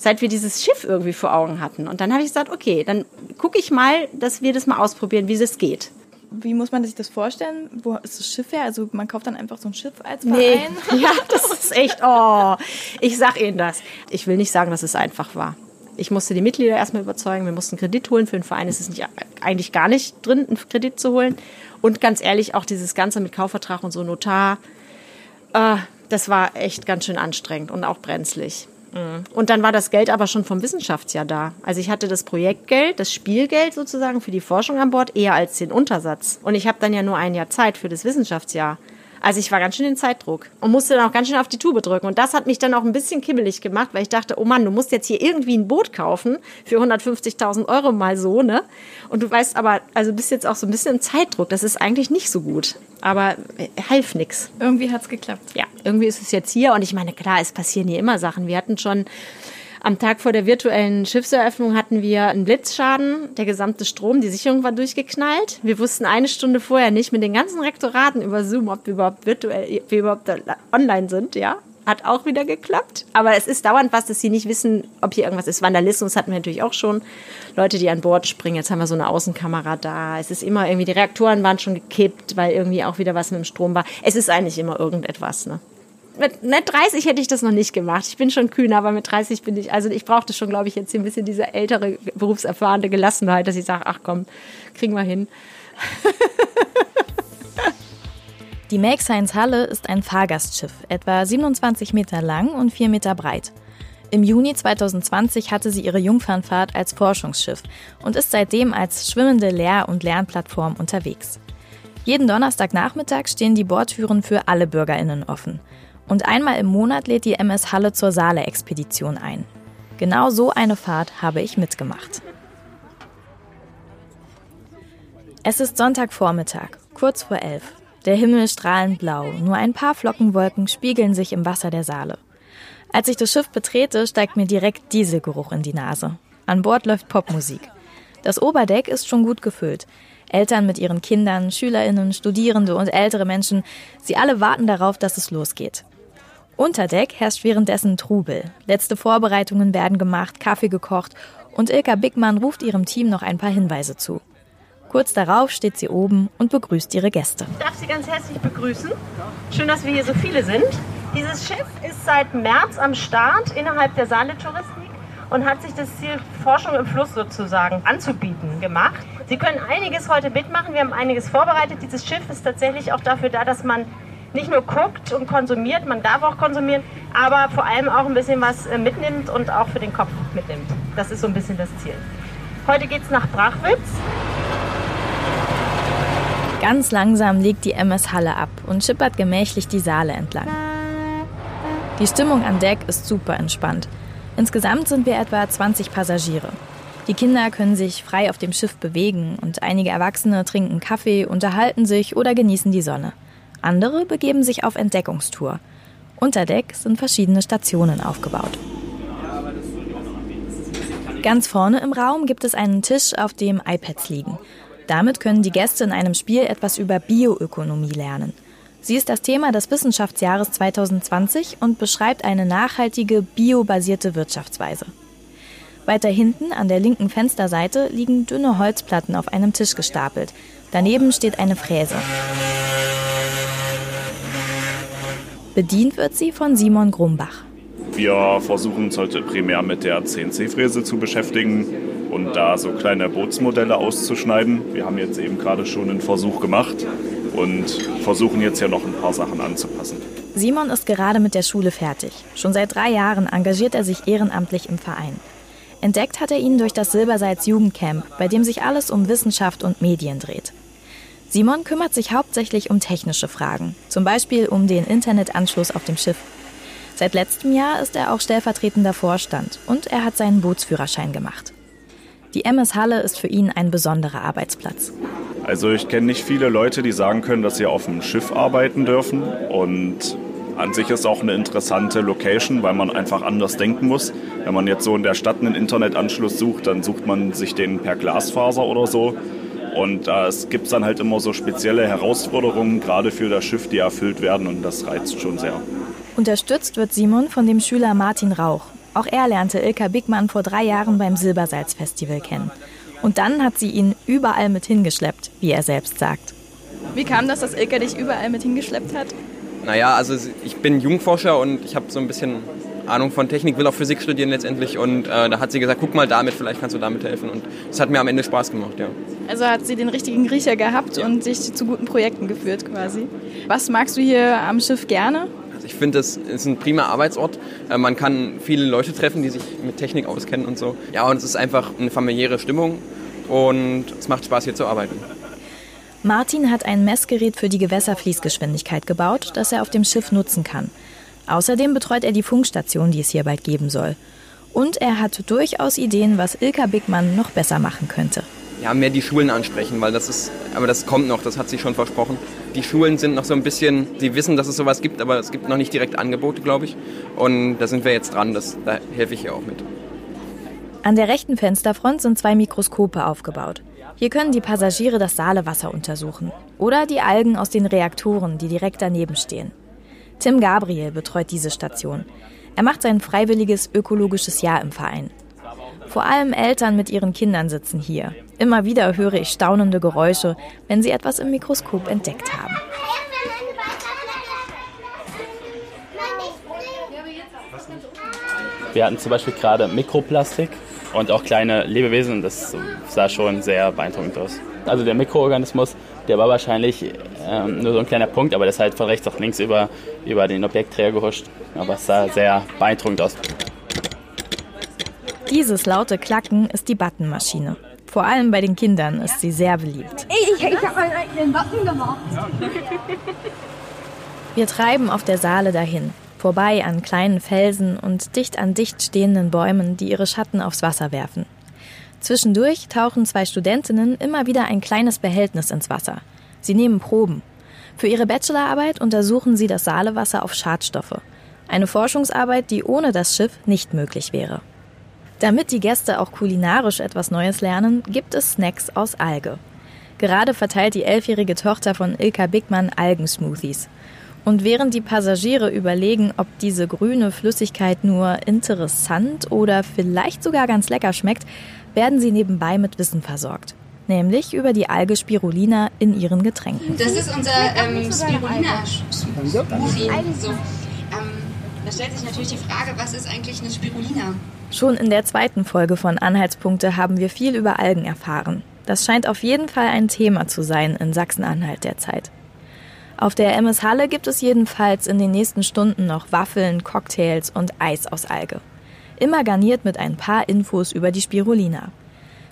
S2: seit wir dieses Schiff irgendwie vor Augen hatten. Und dann habe ich gesagt, okay, dann gucke ich mal, dass wir das mal ausprobieren, wie das geht.
S3: Wie muss man sich das vorstellen? Wo ist das Schiff her? Also man kauft dann einfach so ein Schiff als Verein?
S2: Nee. Ja, das ist echt, oh, ich sag Ihnen das. Ich will nicht sagen, dass es einfach war. Ich musste die Mitglieder erstmal überzeugen, wir mussten Kredit holen. Für einen Verein ist es nicht, eigentlich gar nicht drin, einen Kredit zu holen. Und ganz ehrlich, auch dieses Ganze mit Kaufvertrag und so Notar, äh, das war echt ganz schön anstrengend und auch brenzlig. Mhm. Und dann war das Geld aber schon vom Wissenschaftsjahr da. Also ich hatte das Projektgeld, das Spielgeld sozusagen für die Forschung an Bord eher als den Untersatz. Und ich habe dann ja nur ein Jahr Zeit für das Wissenschaftsjahr. Also ich war ganz schön in Zeitdruck und musste dann auch ganz schön auf die Tube drücken. Und das hat mich dann auch ein bisschen kibbelig gemacht, weil ich dachte, oh Mann, du musst jetzt hier irgendwie ein Boot kaufen für 150.000 Euro mal so, ne? Und du weißt aber, also bist jetzt auch so ein bisschen im Zeitdruck. Das ist eigentlich nicht so gut. Aber äh, half nix.
S3: Irgendwie hat's geklappt.
S2: Ja, irgendwie ist es jetzt hier. Und ich meine, klar, es passieren hier immer Sachen. Wir hatten schon am Tag vor der virtuellen Schiffseröffnung hatten wir einen Blitzschaden. Der gesamte Strom, die Sicherung war durchgeknallt. Wir wussten eine Stunde vorher nicht mit den ganzen Rektoraten über Zoom, ob wir überhaupt virtuell, wir überhaupt online sind, ja. Hat auch wieder geklappt. Aber es ist dauernd was, dass sie nicht wissen, ob hier irgendwas ist. Vandalismus hatten wir natürlich auch schon. Leute, die an Bord springen. Jetzt haben wir so eine Außenkamera da. Es ist immer irgendwie, die Reaktoren waren schon gekippt, weil irgendwie auch wieder was mit dem Strom war. Es ist eigentlich immer irgendetwas, ne? Mit, mit 30 hätte ich das noch nicht gemacht. Ich bin schon kühn, aber mit 30 bin ich, also ich brauchte schon, glaube ich, jetzt hier ein bisschen diese ältere, berufserfahrene Gelassenheit, dass ich sage, ach komm, kriegen wir hin.
S3: Die Make Science Halle ist ein Fahrgastschiff, etwa 27 Meter lang und 4 Meter breit. Im Juni 2020 hatte sie ihre Jungfernfahrt als Forschungsschiff und ist seitdem als schwimmende Lehr- und Lernplattform unterwegs. Jeden Donnerstagnachmittag stehen die Bordtüren für alle BürgerInnen offen. Und einmal im Monat lädt die MS Halle zur Saale-Expedition ein. Genau so eine Fahrt habe ich mitgemacht. Es ist Sonntagvormittag, kurz vor elf. Der Himmel strahlend blau, nur ein paar Flockenwolken spiegeln sich im Wasser der Saale. Als ich das Schiff betrete, steigt mir direkt Dieselgeruch in die Nase. An Bord läuft Popmusik. Das Oberdeck ist schon gut gefüllt. Eltern mit ihren Kindern, Schülerinnen, Studierende und ältere Menschen, sie alle warten darauf, dass es losgeht. Unter Deck herrscht währenddessen Trubel. Letzte Vorbereitungen werden gemacht, Kaffee gekocht und Ilka Bickmann ruft ihrem Team noch ein paar Hinweise zu. Kurz darauf steht sie oben und begrüßt ihre Gäste.
S2: Ich darf Sie ganz herzlich begrüßen. Schön, dass wir hier so viele sind. Dieses Schiff ist seit März am Start innerhalb der Saale-Touristik und hat sich das Ziel Forschung im Fluss sozusagen anzubieten gemacht. Sie können einiges heute mitmachen. Wir haben einiges vorbereitet. Dieses Schiff ist tatsächlich auch dafür da, dass man nicht nur guckt und konsumiert, man darf auch konsumieren, aber vor allem auch ein bisschen was äh, mitnimmt und auch für den Kopf mitnimmt. Das ist so ein bisschen das Ziel. Heute geht es nach Brachwitz.
S3: Ganz langsam legt die MS Halle ab und schippert gemächlich die Saale entlang. Die Stimmung an Deck ist super entspannt. Insgesamt sind wir etwa 20 Passagiere. Die Kinder können sich frei auf dem Schiff bewegen und einige Erwachsene trinken Kaffee, unterhalten sich oder genießen die Sonne. Andere begeben sich auf Entdeckungstour. Unter Deck sind verschiedene Stationen aufgebaut. Ganz vorne im Raum gibt es einen Tisch, auf dem iPads liegen. Damit können die Gäste in einem Spiel etwas über Bioökonomie lernen. Sie ist das Thema des Wissenschaftsjahres 2020 und beschreibt eine nachhaltige, biobasierte Wirtschaftsweise. Weiter hinten an der linken Fensterseite liegen dünne Holzplatten auf einem Tisch gestapelt. Daneben steht eine Fräse. Bedient wird sie von Simon Grumbach.
S4: Wir versuchen uns heute primär mit der CNC-Fräse zu beschäftigen und da so kleine Bootsmodelle auszuschneiden. Wir haben jetzt eben gerade schon einen Versuch gemacht und versuchen jetzt ja noch ein paar Sachen anzupassen.
S3: Simon ist gerade mit der Schule fertig. Schon seit drei Jahren engagiert er sich ehrenamtlich im Verein. Entdeckt hat er ihn durch das Silbersalz Jugendcamp, bei dem sich alles um Wissenschaft und Medien dreht. Simon kümmert sich hauptsächlich um technische Fragen, zum Beispiel um den Internetanschluss auf dem Schiff. Seit letztem Jahr ist er auch stellvertretender Vorstand und er hat seinen Bootsführerschein gemacht. Die MS Halle ist für ihn ein besonderer Arbeitsplatz.
S4: Also ich kenne nicht viele Leute, die sagen können, dass sie auf dem Schiff arbeiten dürfen und an sich ist auch eine interessante Location, weil man einfach anders denken muss. Wenn man jetzt so in der Stadt einen Internetanschluss sucht, dann sucht man sich den per Glasfaser oder so. Und äh, es gibt dann halt immer so spezielle Herausforderungen, gerade für das Schiff, die erfüllt werden und das reizt schon sehr.
S3: Unterstützt wird Simon von dem Schüler Martin Rauch. Auch er lernte Ilka Bigmann vor drei Jahren beim Silbersalz-Festival kennen. Und dann hat sie ihn überall mit hingeschleppt, wie er selbst sagt.
S5: Wie kam das, dass Ilka dich überall mit hingeschleppt hat?
S6: Naja, also ich bin Jungforscher und ich habe so ein bisschen Ahnung von Technik, will auch Physik studieren letztendlich. Und äh, da hat sie gesagt, guck mal damit, vielleicht kannst du damit helfen. Und das hat mir am Ende Spaß gemacht, ja.
S5: Also hat sie den richtigen Riecher gehabt ja. und sich zu guten Projekten geführt quasi. Was magst du hier am Schiff gerne?
S6: Also ich finde, es ist ein prima Arbeitsort. Äh, man kann viele Leute treffen, die sich mit Technik auskennen und so. Ja, und es ist einfach eine familiäre Stimmung und es macht Spaß, hier zu arbeiten.
S3: Martin hat ein Messgerät für die Gewässerfließgeschwindigkeit gebaut, das er auf dem Schiff nutzen kann. Außerdem betreut er die Funkstation, die es hier bald geben soll. Und er hat durchaus Ideen, was Ilka Bigmann noch besser machen könnte.
S6: Ja, mehr die Schulen ansprechen, weil das ist, aber das kommt noch, das hat sie schon versprochen. Die Schulen sind noch so ein bisschen, sie wissen, dass es sowas gibt, aber es gibt noch nicht direkt Angebote, glaube ich. Und da sind wir jetzt dran, das, da helfe ich ihr auch mit.
S3: An der rechten Fensterfront sind zwei Mikroskope aufgebaut. Hier können die Passagiere das Saalewasser untersuchen oder die Algen aus den Reaktoren, die direkt daneben stehen. Tim Gabriel betreut diese Station. Er macht sein freiwilliges ökologisches Jahr im Verein. Vor allem Eltern mit ihren Kindern sitzen hier. Immer wieder höre ich staunende Geräusche, wenn sie etwas im Mikroskop entdeckt haben.
S7: Wir hatten zum Beispiel gerade Mikroplastik und auch kleine Lebewesen. Das sah schon sehr beeindruckend aus. Also der Mikroorganismus, der war wahrscheinlich ähm, nur so ein kleiner Punkt, aber das ist halt von rechts nach links über, über den Objektträger gehuscht. Aber es sah sehr beeindruckend aus.
S3: Dieses laute Klacken ist die Buttonmaschine. Vor allem bei den Kindern ist sie sehr beliebt.
S8: Ich, ich habe meinen eigenen Button gemacht.
S3: Wir treiben auf der Saale dahin, vorbei an kleinen Felsen und dicht an dicht stehenden Bäumen, die ihre Schatten aufs Wasser werfen. Zwischendurch tauchen zwei Studentinnen immer wieder ein kleines Behältnis ins Wasser. Sie nehmen Proben. Für ihre Bachelorarbeit untersuchen sie das Saalewasser auf Schadstoffe. Eine Forschungsarbeit, die ohne das Schiff nicht möglich wäre. Damit die Gäste auch kulinarisch etwas Neues lernen, gibt es Snacks aus Alge. Gerade verteilt die elfjährige Tochter von Ilka Bigmann Algensmoothies. Und während die Passagiere überlegen, ob diese grüne Flüssigkeit nur interessant oder vielleicht sogar ganz lecker schmeckt, werden sie nebenbei mit Wissen versorgt. Nämlich über die Alge Spirulina in ihren Getränken.
S9: Das ist unser ähm, Spirulina-Smoothie. So, ähm, da stellt sich natürlich die Frage, was ist eigentlich eine Spirulina?
S3: Schon in der zweiten Folge von Anhaltspunkte haben wir viel über Algen erfahren. Das scheint auf jeden Fall ein Thema zu sein in Sachsen-Anhalt derzeit. Auf der MS Halle gibt es jedenfalls in den nächsten Stunden noch Waffeln, Cocktails und Eis aus Alge immer garniert mit ein paar Infos über die Spirulina.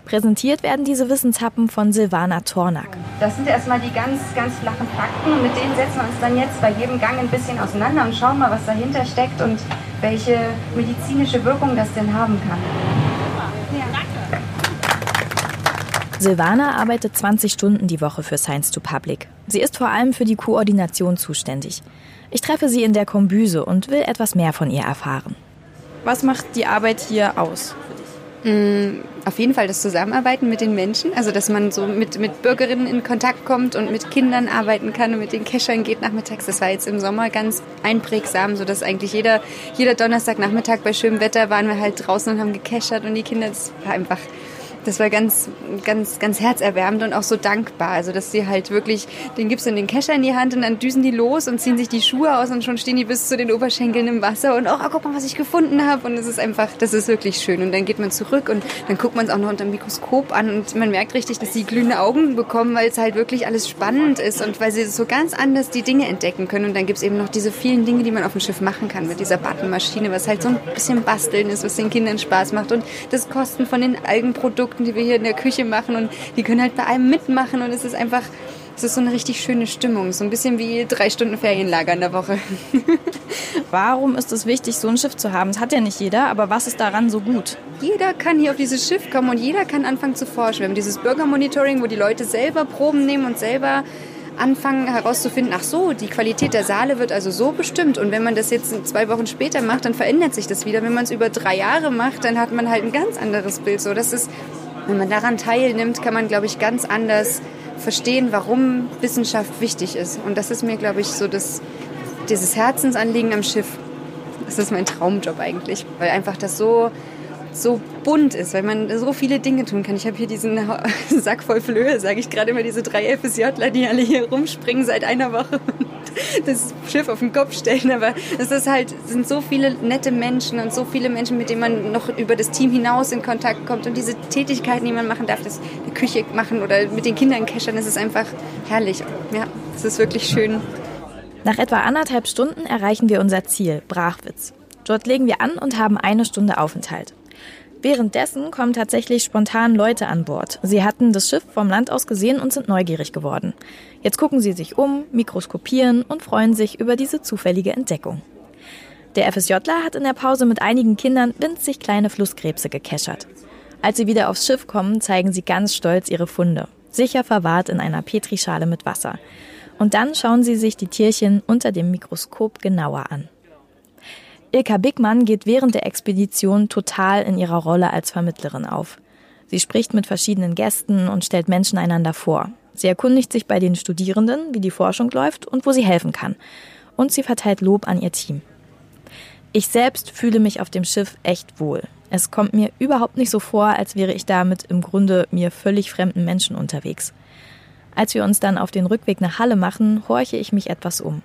S3: Präsentiert werden diese Wissenshappen von Silvana Tornack.
S10: Das sind erstmal die ganz, ganz flachen Fakten und mit denen setzen wir uns dann jetzt bei jedem Gang ein bisschen auseinander und schauen mal, was dahinter steckt und welche medizinische Wirkung das denn haben kann.
S3: Silvana arbeitet 20 Stunden die Woche für Science to Public. Sie ist vor allem für die Koordination zuständig. Ich treffe sie in der Kombüse und will etwas mehr von ihr erfahren.
S5: Was macht die Arbeit hier aus
S10: Mm, auf jeden Fall das Zusammenarbeiten mit den Menschen, also dass man so mit, mit Bürgerinnen in Kontakt kommt und mit Kindern arbeiten kann und mit den Keschern geht nachmittags. Das war jetzt im Sommer ganz einprägsam, so dass eigentlich jeder, jeder Donnerstagnachmittag bei schönem Wetter waren wir halt draußen und haben gekeschert und die Kinder, das war einfach das war ganz, ganz, ganz herzerwärmend und auch so dankbar. Also, dass sie halt wirklich, den gibst du den Kescher in die Hand und dann düsen die los und ziehen sich die Schuhe aus und schon stehen die bis zu den Oberschenkeln im Wasser und oh, guck mal, was ich gefunden habe. Und es ist einfach, das ist wirklich schön. Und dann geht man zurück und dann guckt man es auch noch unter dem Mikroskop an und man merkt richtig, dass sie glühende Augen bekommen, weil es halt wirklich alles spannend ist und weil sie so ganz anders die Dinge entdecken können. Und dann gibt es eben noch diese vielen Dinge, die man auf dem Schiff machen kann mit dieser Buttonmaschine, was halt so ein bisschen basteln ist, was den Kindern Spaß macht und das Kosten von den Algenprodukten Produkten, die wir hier in der Küche machen und die können halt bei allem mitmachen und es ist einfach, es ist so eine richtig schöne Stimmung, so ein bisschen wie drei Stunden Ferienlager in der Woche.
S5: Warum ist es wichtig, so ein Schiff zu haben? Das hat ja nicht jeder, aber was ist daran so gut?
S10: Jeder kann hier auf dieses Schiff kommen und jeder kann anfangen zu forschen. Wir haben dieses Bürgermonitoring, wo die Leute selber Proben nehmen und selber anfangen herauszufinden, ach so, die Qualität der Saale wird also so bestimmt. Und wenn man das jetzt zwei Wochen später macht, dann verändert sich das wieder. Wenn man es über drei Jahre macht, dann hat man halt ein ganz anderes Bild. So, das ist wenn man daran teilnimmt, kann man, glaube ich, ganz anders verstehen, warum Wissenschaft wichtig ist. Und das ist mir, glaube ich, so das, dieses Herzensanliegen am Schiff. Das ist mein Traumjob eigentlich, weil einfach das so, so bunt ist, weil man so viele Dinge tun kann. Ich habe hier diesen Sack voll Flöhe, sage ich gerade immer, diese drei FSJler, die alle hier rumspringen seit einer Woche das Schiff auf den Kopf stellen. Aber es ist halt, sind so viele nette Menschen und so viele Menschen, mit denen man noch über das Team hinaus in Kontakt kommt. Und diese Tätigkeiten, die man machen darf, das die Küche machen oder mit den Kindern keschern, das ist einfach herrlich. Ja, es ist wirklich schön.
S3: Nach etwa anderthalb Stunden erreichen wir unser Ziel, Brachwitz. Dort legen wir an und haben eine Stunde Aufenthalt. Währenddessen kommen tatsächlich spontan Leute an Bord. Sie hatten das Schiff vom Land aus gesehen und sind neugierig geworden. Jetzt gucken sie sich um, mikroskopieren und freuen sich über diese zufällige Entdeckung. Der FSJler hat in der Pause mit einigen Kindern winzig kleine Flusskrebse gekeschert. Als sie wieder aufs Schiff kommen, zeigen sie ganz stolz ihre Funde, sicher verwahrt in einer Petrischale mit Wasser. Und dann schauen sie sich die Tierchen unter dem Mikroskop genauer an. Ilka Bickmann geht während der Expedition total in ihrer Rolle als Vermittlerin auf. Sie spricht mit verschiedenen Gästen und stellt Menschen einander vor. Sie erkundigt sich bei den Studierenden, wie die Forschung läuft und wo sie helfen kann. Und sie verteilt Lob an ihr Team. Ich selbst fühle mich auf dem Schiff echt wohl. Es kommt mir überhaupt nicht so vor, als wäre ich da mit im Grunde mir völlig fremden Menschen unterwegs. Als wir uns dann auf den Rückweg nach Halle machen, horche ich mich etwas um.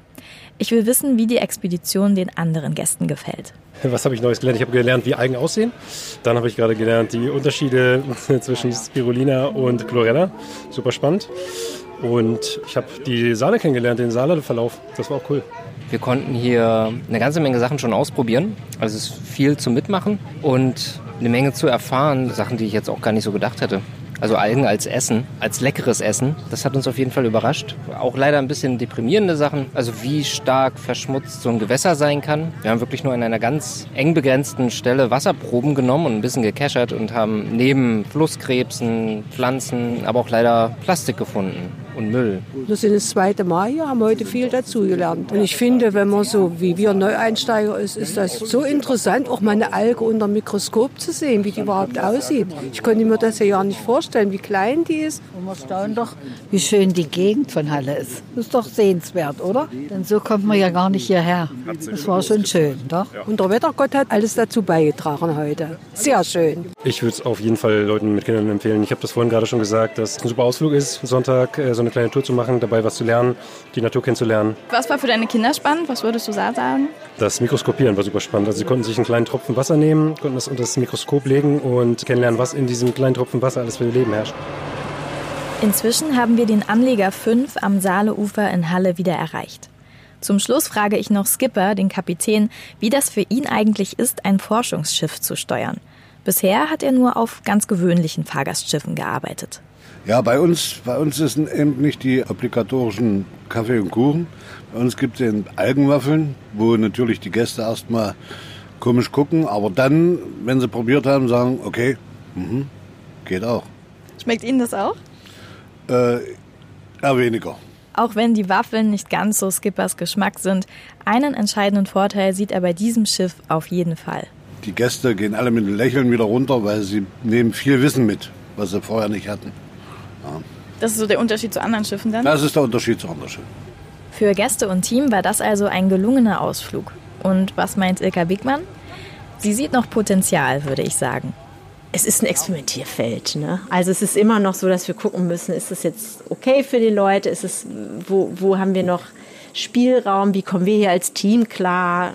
S3: Ich will wissen, wie die Expedition den anderen Gästen gefällt.
S11: Was habe ich Neues gelernt? Ich habe gelernt, wie Algen aussehen. Dann habe ich gerade gelernt, die Unterschiede zwischen Spirulina und Chlorella. Super spannend. Und ich habe die Saale kennengelernt, den Saale-Verlauf. Das war auch cool.
S12: Wir konnten hier eine ganze Menge Sachen schon ausprobieren. Also es ist viel zum Mitmachen und eine Menge zu erfahren. Sachen, die ich jetzt auch gar nicht so gedacht hätte. Also Algen als Essen, als leckeres Essen. Das hat uns auf jeden Fall überrascht. Auch leider ein bisschen deprimierende Sachen. Also wie stark verschmutzt so ein Gewässer sein kann. Wir haben wirklich nur an einer ganz eng begrenzten Stelle Wasserproben genommen und ein bisschen gekeschert und haben neben Flusskrebsen, Pflanzen, aber auch leider Plastik gefunden und Müll.
S13: Wir sind das zweite Mal hier, haben heute viel dazugelernt. Und ich finde, wenn man so wie wir Neueinsteiger ist, ist das so interessant, auch mal eine Alge unter dem Mikroskop zu sehen, wie die überhaupt aussieht. Ich konnte mir das ja gar nicht vorstellen, wie klein die ist.
S14: Und man staunt doch, wie schön die Gegend von Halle ist. Das ist doch sehenswert, oder? Denn so kommt man ja gar nicht hierher. Das war schon schön, doch?
S13: Und der Wettergott hat alles dazu beigetragen heute. Sehr schön.
S11: Ich würde es auf jeden Fall Leuten mit Kindern empfehlen. Ich habe das vorhin gerade schon gesagt, dass es ein super Ausflug ist, Sonntag äh, eine kleine Tour zu machen, dabei was zu lernen, die Natur kennenzulernen.
S5: Was war für deine Kinder spannend? Was würdest du da sagen?
S11: Das Mikroskopieren war super spannend. Also sie konnten sich einen kleinen Tropfen Wasser nehmen, konnten das unter das Mikroskop legen und kennenlernen, was in diesem kleinen Tropfen Wasser alles für ihr Leben herrscht.
S3: Inzwischen haben wir den Anleger 5 am Saaleufer in Halle wieder erreicht. Zum Schluss frage ich noch Skipper, den Kapitän, wie das für ihn eigentlich ist, ein Forschungsschiff zu steuern. Bisher hat er nur auf ganz gewöhnlichen Fahrgastschiffen gearbeitet.
S15: Ja, bei uns, bei uns sind eben nicht die obligatorischen Kaffee und Kuchen. Bei uns gibt es eben Algenwaffeln, wo natürlich die Gäste erstmal komisch gucken, aber dann, wenn sie probiert haben, sagen, okay, mh, geht auch.
S5: Schmeckt Ihnen das auch?
S15: Äh, eher weniger.
S3: Auch wenn die Waffeln nicht ganz so Skippers Geschmack sind, einen entscheidenden Vorteil sieht er bei diesem Schiff auf jeden Fall.
S15: die Gäste gehen alle mit einem Lächeln wieder runter, weil sie nehmen viel Wissen mit, was sie vorher nicht hatten.
S5: Das ist so der Unterschied zu anderen Schiffen dann?
S15: Das ist der Unterschied zu anderen Schiffen.
S3: Für Gäste und Team war das also ein gelungener Ausflug. Und was meint Ilka Bigmann? Sie sieht noch Potenzial, würde ich sagen.
S2: Es ist ein Experimentierfeld. Ne? Also es ist immer noch so, dass wir gucken müssen, ist das jetzt okay für die Leute? Ist es, wo, wo haben wir noch Spielraum? Wie kommen wir hier als Team klar?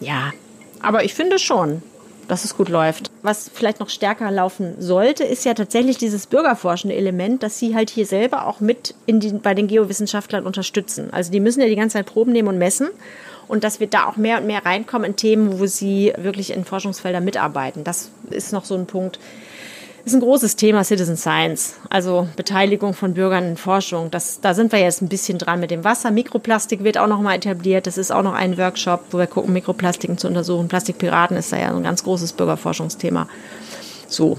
S2: Ja, aber ich finde schon, dass es gut läuft. Was vielleicht noch stärker laufen sollte, ist ja tatsächlich dieses bürgerforschende Element, dass sie halt hier selber auch mit in die, bei den Geowissenschaftlern unterstützen. Also die müssen ja die ganze Zeit Proben nehmen und messen und dass wir da auch mehr und mehr reinkommen in Themen, wo sie wirklich in Forschungsfeldern mitarbeiten. Das ist noch so ein Punkt. Ist ein großes Thema Citizen Science, also Beteiligung von Bürgern in Forschung. Das, da sind wir jetzt ein bisschen dran mit dem Wasser. Mikroplastik wird auch noch mal etabliert. Das ist auch noch ein Workshop, wo wir gucken, Mikroplastiken zu untersuchen. Plastikpiraten ist da ja ein ganz großes Bürgerforschungsthema. So,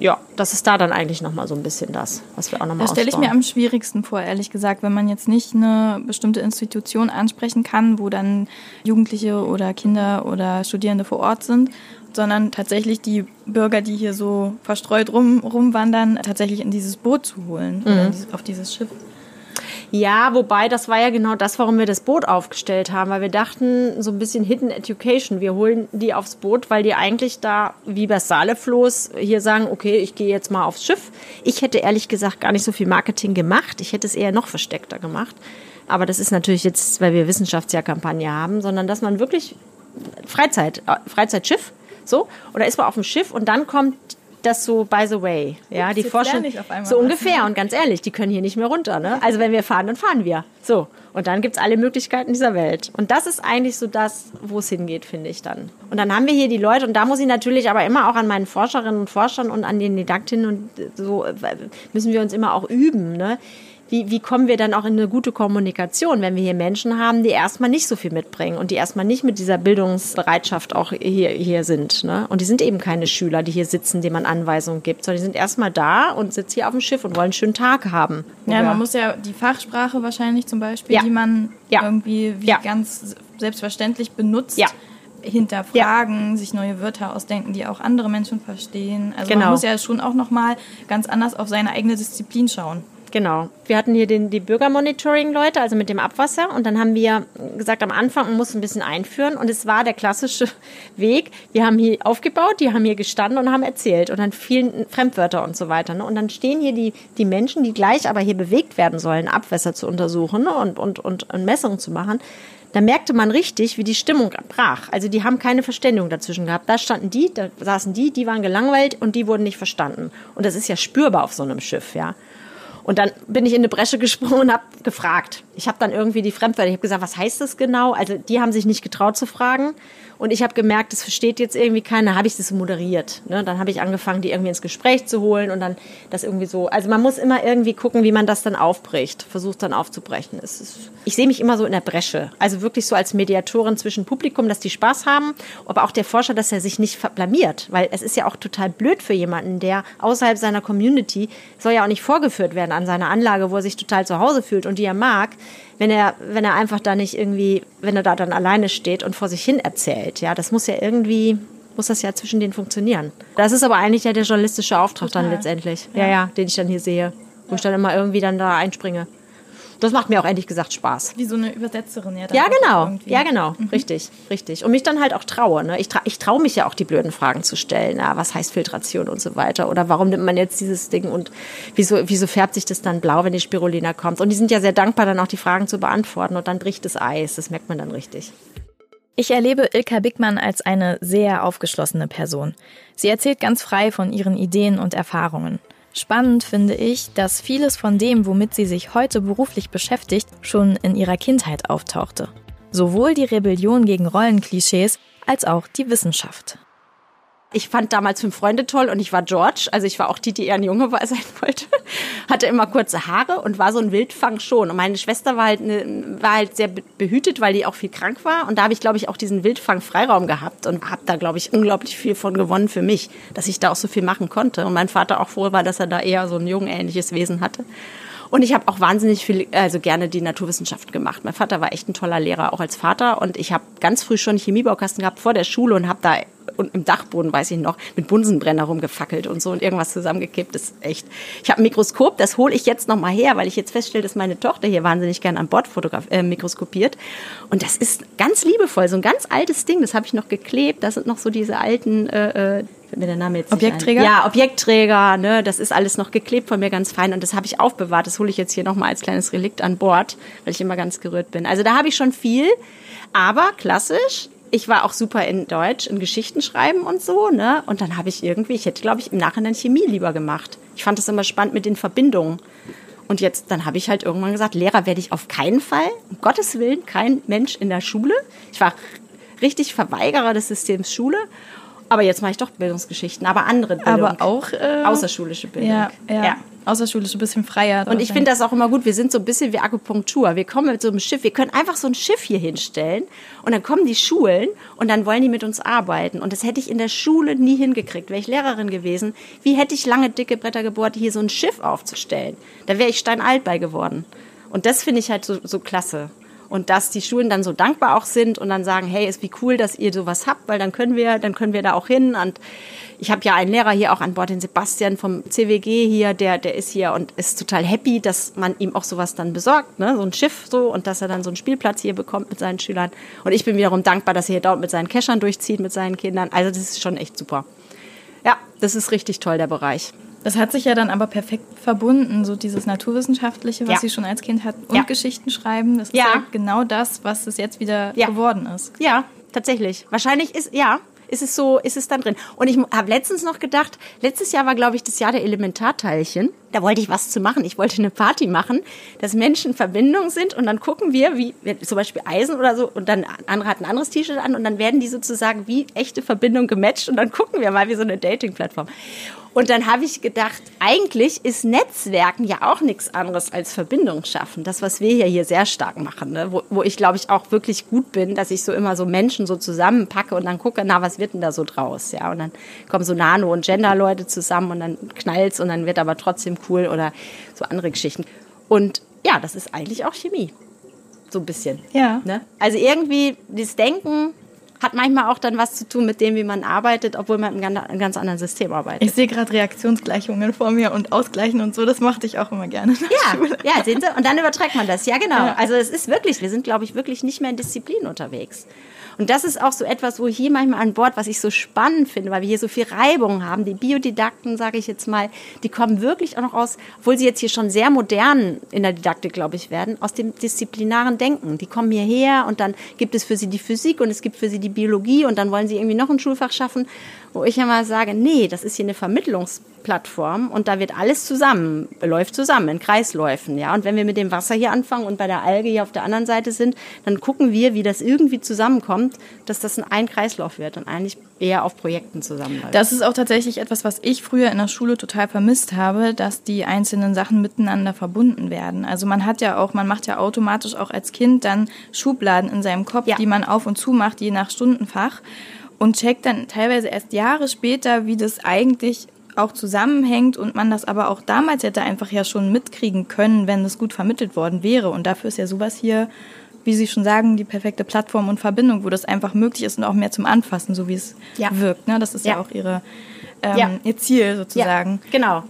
S2: ja, das ist da dann eigentlich nochmal so ein bisschen das, was wir auch nochmal
S5: Das stelle ich mir am schwierigsten vor, ehrlich gesagt, wenn man jetzt nicht eine bestimmte Institution ansprechen kann, wo dann Jugendliche oder Kinder oder Studierende vor Ort sind, sondern tatsächlich die Bürger, die hier so verstreut rum, rumwandern, tatsächlich in dieses Boot zu holen mhm. auf dieses Schiff.
S2: Ja, wobei das war ja genau das, warum wir das Boot aufgestellt haben, weil wir dachten, so ein bisschen Hidden Education. Wir holen die aufs Boot, weil die eigentlich da, wie bei Salefloß, hier sagen, okay, ich gehe jetzt mal aufs Schiff. Ich hätte ehrlich gesagt gar nicht so viel Marketing gemacht. Ich hätte es eher noch versteckter gemacht. Aber das ist natürlich jetzt, weil wir Wissenschaftsjahrkampagne haben, sondern dass man wirklich Freizeit, äh, Freizeitschiff, so, oder ist man auf dem Schiff und dann kommt das so by the way. Ja, die forschen so ungefähr. Und ganz ehrlich, die können hier nicht mehr runter. Ne? Also wenn wir fahren, dann fahren wir. So. Und dann gibt es alle Möglichkeiten dieser Welt. Und das ist eigentlich so das, wo es hingeht, finde ich dann. Und dann haben wir hier die Leute, und da muss ich natürlich aber immer auch an meinen Forscherinnen und Forschern und an den Didaktinnen und so, äh, müssen wir uns immer auch üben. Ne? Wie, wie kommen wir dann auch in eine gute Kommunikation, wenn wir hier Menschen haben, die erstmal nicht so viel mitbringen und die erstmal nicht mit dieser Bildungsbereitschaft auch hier, hier sind. Ne? Und die sind eben keine Schüler, die hier sitzen, denen man Anweisungen gibt, sondern die sind erstmal da und sitzen hier auf dem Schiff und wollen einen schönen Tag haben.
S5: Ja, man muss ja die Fachsprache wahrscheinlich zum Beispiel, ja. die man ja. irgendwie wie ja. ganz selbstverständlich benutzt. Hinterfragen, sich neue Wörter ausdenken, die auch andere Menschen verstehen. Also genau. man muss ja schon auch noch mal ganz anders auf seine eigene Disziplin schauen.
S2: Genau. Wir hatten hier den, die Bürgermonitoring-Leute, also mit dem Abwasser. Und dann haben wir gesagt, am Anfang, man muss ein bisschen einführen. Und es war der klassische Weg. Wir haben hier aufgebaut, die haben hier gestanden und haben erzählt. Und dann vielen Fremdwörter und so weiter. Ne? Und dann stehen hier die, die Menschen, die gleich aber hier bewegt werden sollen, Abwässer zu untersuchen ne? und, und, und, und Messungen zu machen. Da merkte man richtig, wie die Stimmung brach. Also die haben keine Verständigung dazwischen gehabt. Da standen die, da saßen die, die waren gelangweilt und die wurden nicht verstanden. Und das ist ja spürbar auf so einem Schiff, ja. Und dann bin ich in eine Bresche gesprungen und habe gefragt. Ich habe dann irgendwie die Fremdwörter, ich habe gesagt, was heißt das genau? Also die haben sich nicht getraut zu fragen. Und ich habe gemerkt, das versteht jetzt irgendwie keiner, habe ich das moderiert. Ne? Dann habe ich angefangen, die irgendwie ins Gespräch zu holen und dann das irgendwie so. Also man muss immer irgendwie gucken, wie man das dann aufbricht, versucht dann aufzubrechen. Ist, ich sehe mich immer so in der Bresche. Also wirklich so als Mediatorin zwischen Publikum, dass die Spaß haben, aber auch der Forscher, dass er sich nicht blamiert. Weil es ist ja auch total blöd für jemanden, der außerhalb seiner Community soll ja auch nicht vorgeführt werden an seiner Anlage, wo er sich total zu Hause fühlt und die er mag wenn er, wenn er einfach da nicht irgendwie, wenn er da dann alleine steht und vor sich hin erzählt. Ja, das muss ja irgendwie, muss das ja zwischen denen funktionieren. Das ist aber eigentlich ja der journalistische Auftrag Total. dann letztendlich. Ja. ja, ja, den ich dann hier sehe. Wo ich dann immer irgendwie dann da einspringe. Das macht mir auch ehrlich gesagt Spaß.
S5: Wie so eine Übersetzerin, ja.
S2: Ja, genau. Ja, genau. Mhm. Richtig, richtig. Und mich dann halt auch traue. Ne? Ich, tra ich traue mich ja auch, die blöden Fragen zu stellen. Ja, was heißt Filtration und so weiter? Oder warum nimmt man jetzt dieses Ding und wieso, wieso färbt sich das dann blau, wenn die Spirulina kommt? Und die sind ja sehr dankbar, dann auch die Fragen zu beantworten. Und dann bricht das Eis. Das merkt man dann richtig.
S3: Ich erlebe Ilka Bickmann als eine sehr aufgeschlossene Person. Sie erzählt ganz frei von ihren Ideen und Erfahrungen. Spannend finde ich, dass vieles von dem, womit sie sich heute beruflich beschäftigt, schon in ihrer Kindheit auftauchte. Sowohl die Rebellion gegen Rollenklischees als auch die Wissenschaft.
S2: Ich fand damals fünf Freunde toll und ich war George, also ich war auch die, die eher ein Junge war, sein wollte. Hatte immer kurze Haare und war so ein Wildfang schon. Und meine Schwester war halt, eine, war halt sehr behütet, weil die auch viel krank war. Und da habe ich, glaube ich, auch diesen Wildfang-Freiraum gehabt und habe da, glaube ich, unglaublich viel von gewonnen für mich, dass ich da auch so viel machen konnte. Und mein Vater auch froh war, dass er da eher so ein jungenähnliches Wesen hatte. Und ich habe auch wahnsinnig viel, also gerne die Naturwissenschaft gemacht. Mein Vater war echt ein toller Lehrer, auch als Vater. Und ich habe ganz früh schon Chemiebaukasten gehabt vor der Schule und habe da und im Dachboden, weiß ich noch, mit Bunsenbrenner rumgefackelt und so und irgendwas zusammengekippt. Das ist echt. Ich habe ein Mikroskop, das hole ich jetzt noch mal her, weil ich jetzt feststelle, dass meine Tochter hier wahnsinnig gern an Bord äh, mikroskopiert. Und das ist ganz liebevoll, so ein ganz altes Ding, das habe ich noch geklebt. Das sind noch so diese alten äh, äh mir der Name jetzt
S5: Objektträger?
S2: Ja, Objektträger, ne, das ist alles noch geklebt von mir ganz fein und das habe ich aufbewahrt. Das hole ich jetzt hier nochmal als kleines Relikt an Bord, weil ich immer ganz gerührt bin. Also da habe ich schon viel, aber klassisch. Ich war auch super in Deutsch, in Geschichten schreiben und so, ne? Und dann habe ich irgendwie, ich hätte, glaube ich, im Nachhinein Chemie lieber gemacht. Ich fand das immer spannend mit den Verbindungen. Und jetzt, dann habe ich halt irgendwann gesagt, Lehrer werde ich auf keinen Fall, um Gottes Willen, kein Mensch in der Schule. Ich war richtig Verweigerer des Systems Schule aber jetzt mache ich doch Bildungsgeschichten, aber andere Bildung.
S5: Aber auch äh,
S2: außerschulische Bildung.
S5: Ja, ja. ja. Außerschulische, ein bisschen freier.
S2: Und ich finde das auch immer gut. Wir sind so ein bisschen wie Akupunktur. Wir kommen mit so einem Schiff. Wir können einfach so ein Schiff hier hinstellen und dann kommen die Schulen und dann wollen die mit uns arbeiten. Und das hätte ich in der Schule nie hingekriegt. Wäre ich Lehrerin gewesen, wie hätte ich lange dicke Bretter gebohrt, hier so ein Schiff aufzustellen? Da wäre ich steinalt bei geworden. Und das finde ich halt so, so klasse und dass die Schulen dann so dankbar auch sind und dann sagen, hey, ist wie cool, dass ihr sowas habt, weil dann können wir, dann können wir da auch hin und ich habe ja einen Lehrer hier auch an Bord, den Sebastian vom CWG hier, der der ist hier und ist total happy, dass man ihm auch sowas dann besorgt, ne, so ein Schiff so und dass er dann so einen Spielplatz hier bekommt mit seinen Schülern und ich bin wiederum dankbar, dass er hier dort mit seinen Cachern durchzieht mit seinen Kindern. Also das ist schon echt super. Ja, das ist richtig toll der Bereich.
S5: Das hat sich ja dann aber perfekt verbunden, so dieses Naturwissenschaftliche, was ja. sie schon als Kind hat, und ja. Geschichten schreiben. Das ist ja. genau das, was es jetzt wieder geworden ist.
S2: Ja, tatsächlich. Wahrscheinlich ist, ja, ist es so, ist es dann drin. Und ich habe letztens noch gedacht, letztes Jahr war, glaube ich, das Jahr der Elementarteilchen. Da wollte ich was zu machen. Ich wollte eine Party machen, dass Menschen Verbindungen sind und dann gucken wir, wie zum Beispiel Eisen oder so, und dann andere hat ein anderes T-Shirt an und dann werden die sozusagen wie echte Verbindungen gematcht und dann gucken wir mal wie so eine Dating-Plattform. Und dann habe ich gedacht, eigentlich ist Netzwerken ja auch nichts anderes als Verbindung schaffen. Das, was wir hier, hier sehr stark machen, ne? wo, wo ich glaube ich auch wirklich gut bin, dass ich so immer so Menschen so zusammenpacke und dann gucke, na, was wird denn da so draus? Ja, und dann kommen so Nano- und Gender-Leute zusammen und dann knallt's und dann wird aber trotzdem cool oder so andere Geschichten. Und ja, das ist eigentlich auch Chemie. So ein bisschen.
S5: Ja.
S2: Ne? Also irgendwie das Denken, hat manchmal auch dann was zu tun mit dem, wie man arbeitet, obwohl man einem ganz anderen System arbeitet.
S5: Ich sehe gerade Reaktionsgleichungen vor mir und Ausgleichen und so, das machte ich auch immer gerne.
S2: Ja, ja, sehen Sie? Und dann überträgt man das. Ja, genau. Ja. Also es ist wirklich, wir sind, glaube ich, wirklich nicht mehr in Disziplin unterwegs. Und das ist auch so etwas, wo hier manchmal an Bord, was ich so spannend finde, weil wir hier so viel Reibung haben. Die Biodidakten, sage ich jetzt mal, die kommen wirklich auch noch aus, obwohl sie jetzt hier schon sehr modern in der Didaktik, glaube ich, werden, aus dem disziplinaren Denken. Die kommen hierher und dann gibt es für sie die Physik und es gibt für sie die Biologie und dann wollen sie irgendwie noch ein Schulfach schaffen, wo ich immer sage, nee, das ist hier eine Vermittlungs Plattform und da wird alles zusammen, läuft zusammen in Kreisläufen, ja. Und wenn wir mit dem Wasser hier anfangen und bei der Alge hier auf der anderen Seite sind, dann gucken wir, wie das irgendwie zusammenkommt, dass das ein Kreislauf wird und eigentlich eher auf Projekten zusammenläuft.
S5: Das ist auch tatsächlich etwas, was ich früher in der Schule total vermisst habe, dass die einzelnen Sachen miteinander verbunden werden. Also man hat ja auch, man macht ja automatisch auch als Kind dann Schubladen in seinem Kopf, ja. die man auf und zu macht, je nach Stundenfach und checkt dann teilweise erst Jahre später, wie das eigentlich auch zusammenhängt und man das aber auch damals hätte einfach ja schon mitkriegen können, wenn das gut vermittelt worden wäre. Und dafür ist ja sowas hier, wie Sie schon sagen, die perfekte Plattform und Verbindung, wo das einfach möglich ist und auch mehr zum Anfassen, so wie es ja. wirkt. Ne? Das ist ja, ja auch Ihre, ähm, ja. Ihr Ziel sozusagen.
S2: genau.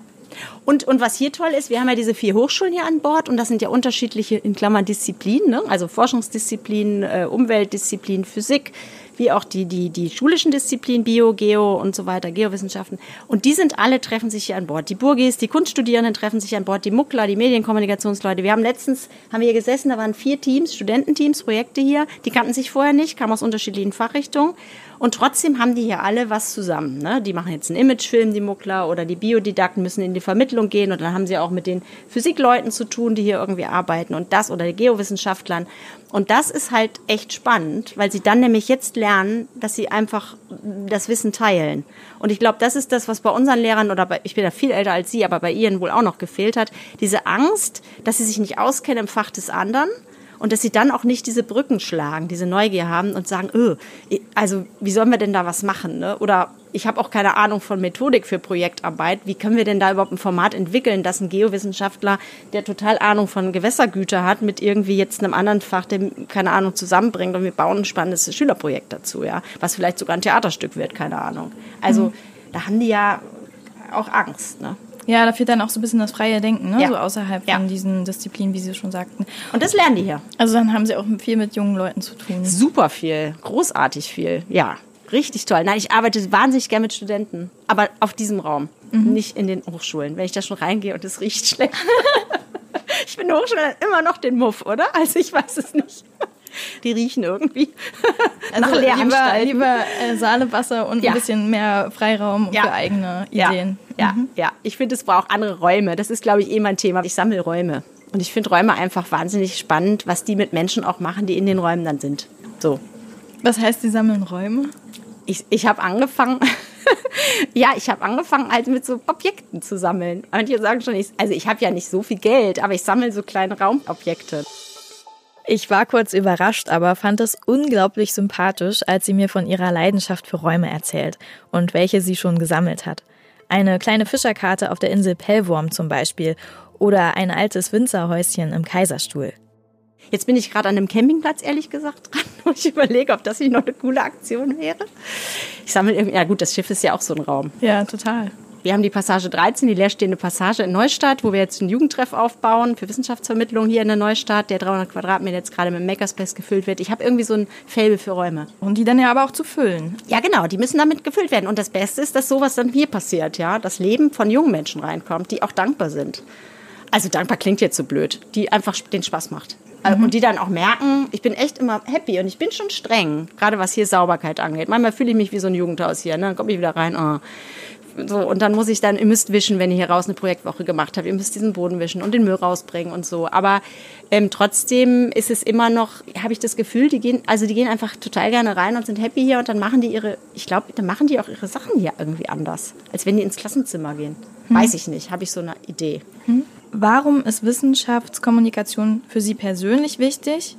S2: Und, und was hier toll ist, wir haben ja diese vier Hochschulen hier an Bord und das sind ja unterschiedliche, in Klammern, Disziplinen, ne? also Forschungsdisziplinen, äh, Umweltdisziplinen, Physik, wie auch die, die, die schulischen Disziplinen, Bio, Geo und so weiter, Geowissenschaften. Und die sind alle, treffen sich hier an Bord. Die Burgis, die Kunststudierenden treffen sich an Bord, die Muckler, die Medienkommunikationsleute. Wir haben letztens, haben wir hier gesessen, da waren vier Teams, Studententeams, Projekte hier, die kannten sich vorher nicht, kamen aus unterschiedlichen Fachrichtungen. Und trotzdem haben die hier alle was zusammen. Ne? Die machen jetzt einen Imagefilm, die Muckler, oder die Biodidakten müssen in die Vermittlung gehen. Und dann haben sie auch mit den Physikleuten zu tun, die hier irgendwie arbeiten. Und das, oder die Geowissenschaftlern. Und das ist halt echt spannend, weil sie dann nämlich jetzt lernen, dass sie einfach das Wissen teilen. Und ich glaube, das ist das, was bei unseren Lehrern oder bei, ich bin ja viel älter als Sie, aber bei Ihnen wohl auch noch gefehlt hat. Diese Angst, dass sie sich nicht auskennen im Fach des anderen und dass sie dann auch nicht diese Brücken schlagen, diese Neugier haben und sagen, öh, also wie sollen wir denn da was machen? Ne? Oder ich habe auch keine Ahnung von Methodik für Projektarbeit. Wie können wir denn da überhaupt ein Format entwickeln, dass ein Geowissenschaftler, der total Ahnung von Gewässergüter hat, mit irgendwie jetzt einem anderen Fach, dem keine Ahnung zusammenbringt und wir bauen ein spannendes Schülerprojekt dazu, ja, was vielleicht sogar ein Theaterstück wird, keine Ahnung. Also mhm. da haben die ja auch Angst, ne?
S5: Ja, da fehlt dann auch so ein bisschen das freie Denken, ne? Ja. so außerhalb ja. von diesen Disziplinen, wie Sie schon sagten.
S2: Und das lernen die hier.
S5: Also dann haben Sie auch viel mit jungen Leuten zu tun.
S2: Super viel, großartig viel, ja. Richtig toll. Nein, ich arbeite wahnsinnig gerne mit Studenten, aber auf diesem Raum, mhm. nicht in den Hochschulen. Wenn ich da schon reingehe und es riecht schlecht. ich bin Hochschule immer noch den Muff, oder? Also ich weiß es nicht. Die riechen irgendwie
S5: also nach Lehranstalten. Lieber, lieber äh, Saalewasser und ja. ein bisschen mehr Freiraum ja. für eigene Ideen.
S2: Ja. Mhm. ja. Ich finde, es braucht andere Räume. Das ist, glaube ich, eh mein Thema. Ich sammle Räume. Und ich finde Räume einfach wahnsinnig spannend, was die mit Menschen auch machen, die in den Räumen dann sind. So.
S5: Was heißt, die sammeln Räume?
S2: Ich, ich habe angefangen, ja, ich habe angefangen halt mit so Objekten zu sammeln. Und hier sagen schon, ich, also ich habe ja nicht so viel Geld, aber ich sammle so kleine Raumobjekte.
S3: Ich war kurz überrascht, aber fand es unglaublich sympathisch, als sie mir von ihrer Leidenschaft für Räume erzählt und welche sie schon gesammelt hat. Eine kleine Fischerkarte auf der Insel Pellworm zum Beispiel oder ein altes Winzerhäuschen im Kaiserstuhl.
S2: Jetzt bin ich gerade an einem Campingplatz, ehrlich gesagt, dran. Und ich überlege, ob das nicht noch eine coole Aktion wäre. Ich sammle irgendwie, ja gut, das Schiff ist ja auch so ein Raum.
S5: Ja, total.
S2: Wir haben die Passage 13, die leerstehende Passage in Neustadt, wo wir jetzt einen Jugendtreff aufbauen für Wissenschaftsvermittlung hier in der Neustadt, der 300 Quadratmeter jetzt gerade mit Makerspace gefüllt wird. Ich habe irgendwie so ein Fable für Räume.
S5: Und die dann ja aber auch zu füllen.
S2: Ja, genau, die müssen damit gefüllt werden. Und das Beste ist, dass sowas dann hier passiert, ja, das Leben von jungen Menschen reinkommt, die auch dankbar sind. Also dankbar klingt jetzt so blöd, die einfach den Spaß macht. Mhm. Und die dann auch merken, ich bin echt immer happy und ich bin schon streng, gerade was hier Sauberkeit angeht. Manchmal fühle ich mich wie so ein Jugendhaus hier, ne? dann komme ich wieder rein, oh so, und dann muss ich dann, ihr müsst wischen, wenn ihr hier raus eine Projektwoche gemacht habt. Ihr müsst diesen Boden wischen und den Müll rausbringen und so. Aber ähm, trotzdem ist es immer noch, habe ich das Gefühl, die gehen, also die gehen einfach total gerne rein und sind happy hier und dann machen die ihre, ich glaube, dann machen die auch ihre Sachen hier irgendwie anders, als wenn die ins Klassenzimmer gehen. Hm. Weiß ich nicht, habe ich so eine Idee.
S5: Hm. Warum ist Wissenschaftskommunikation für Sie persönlich wichtig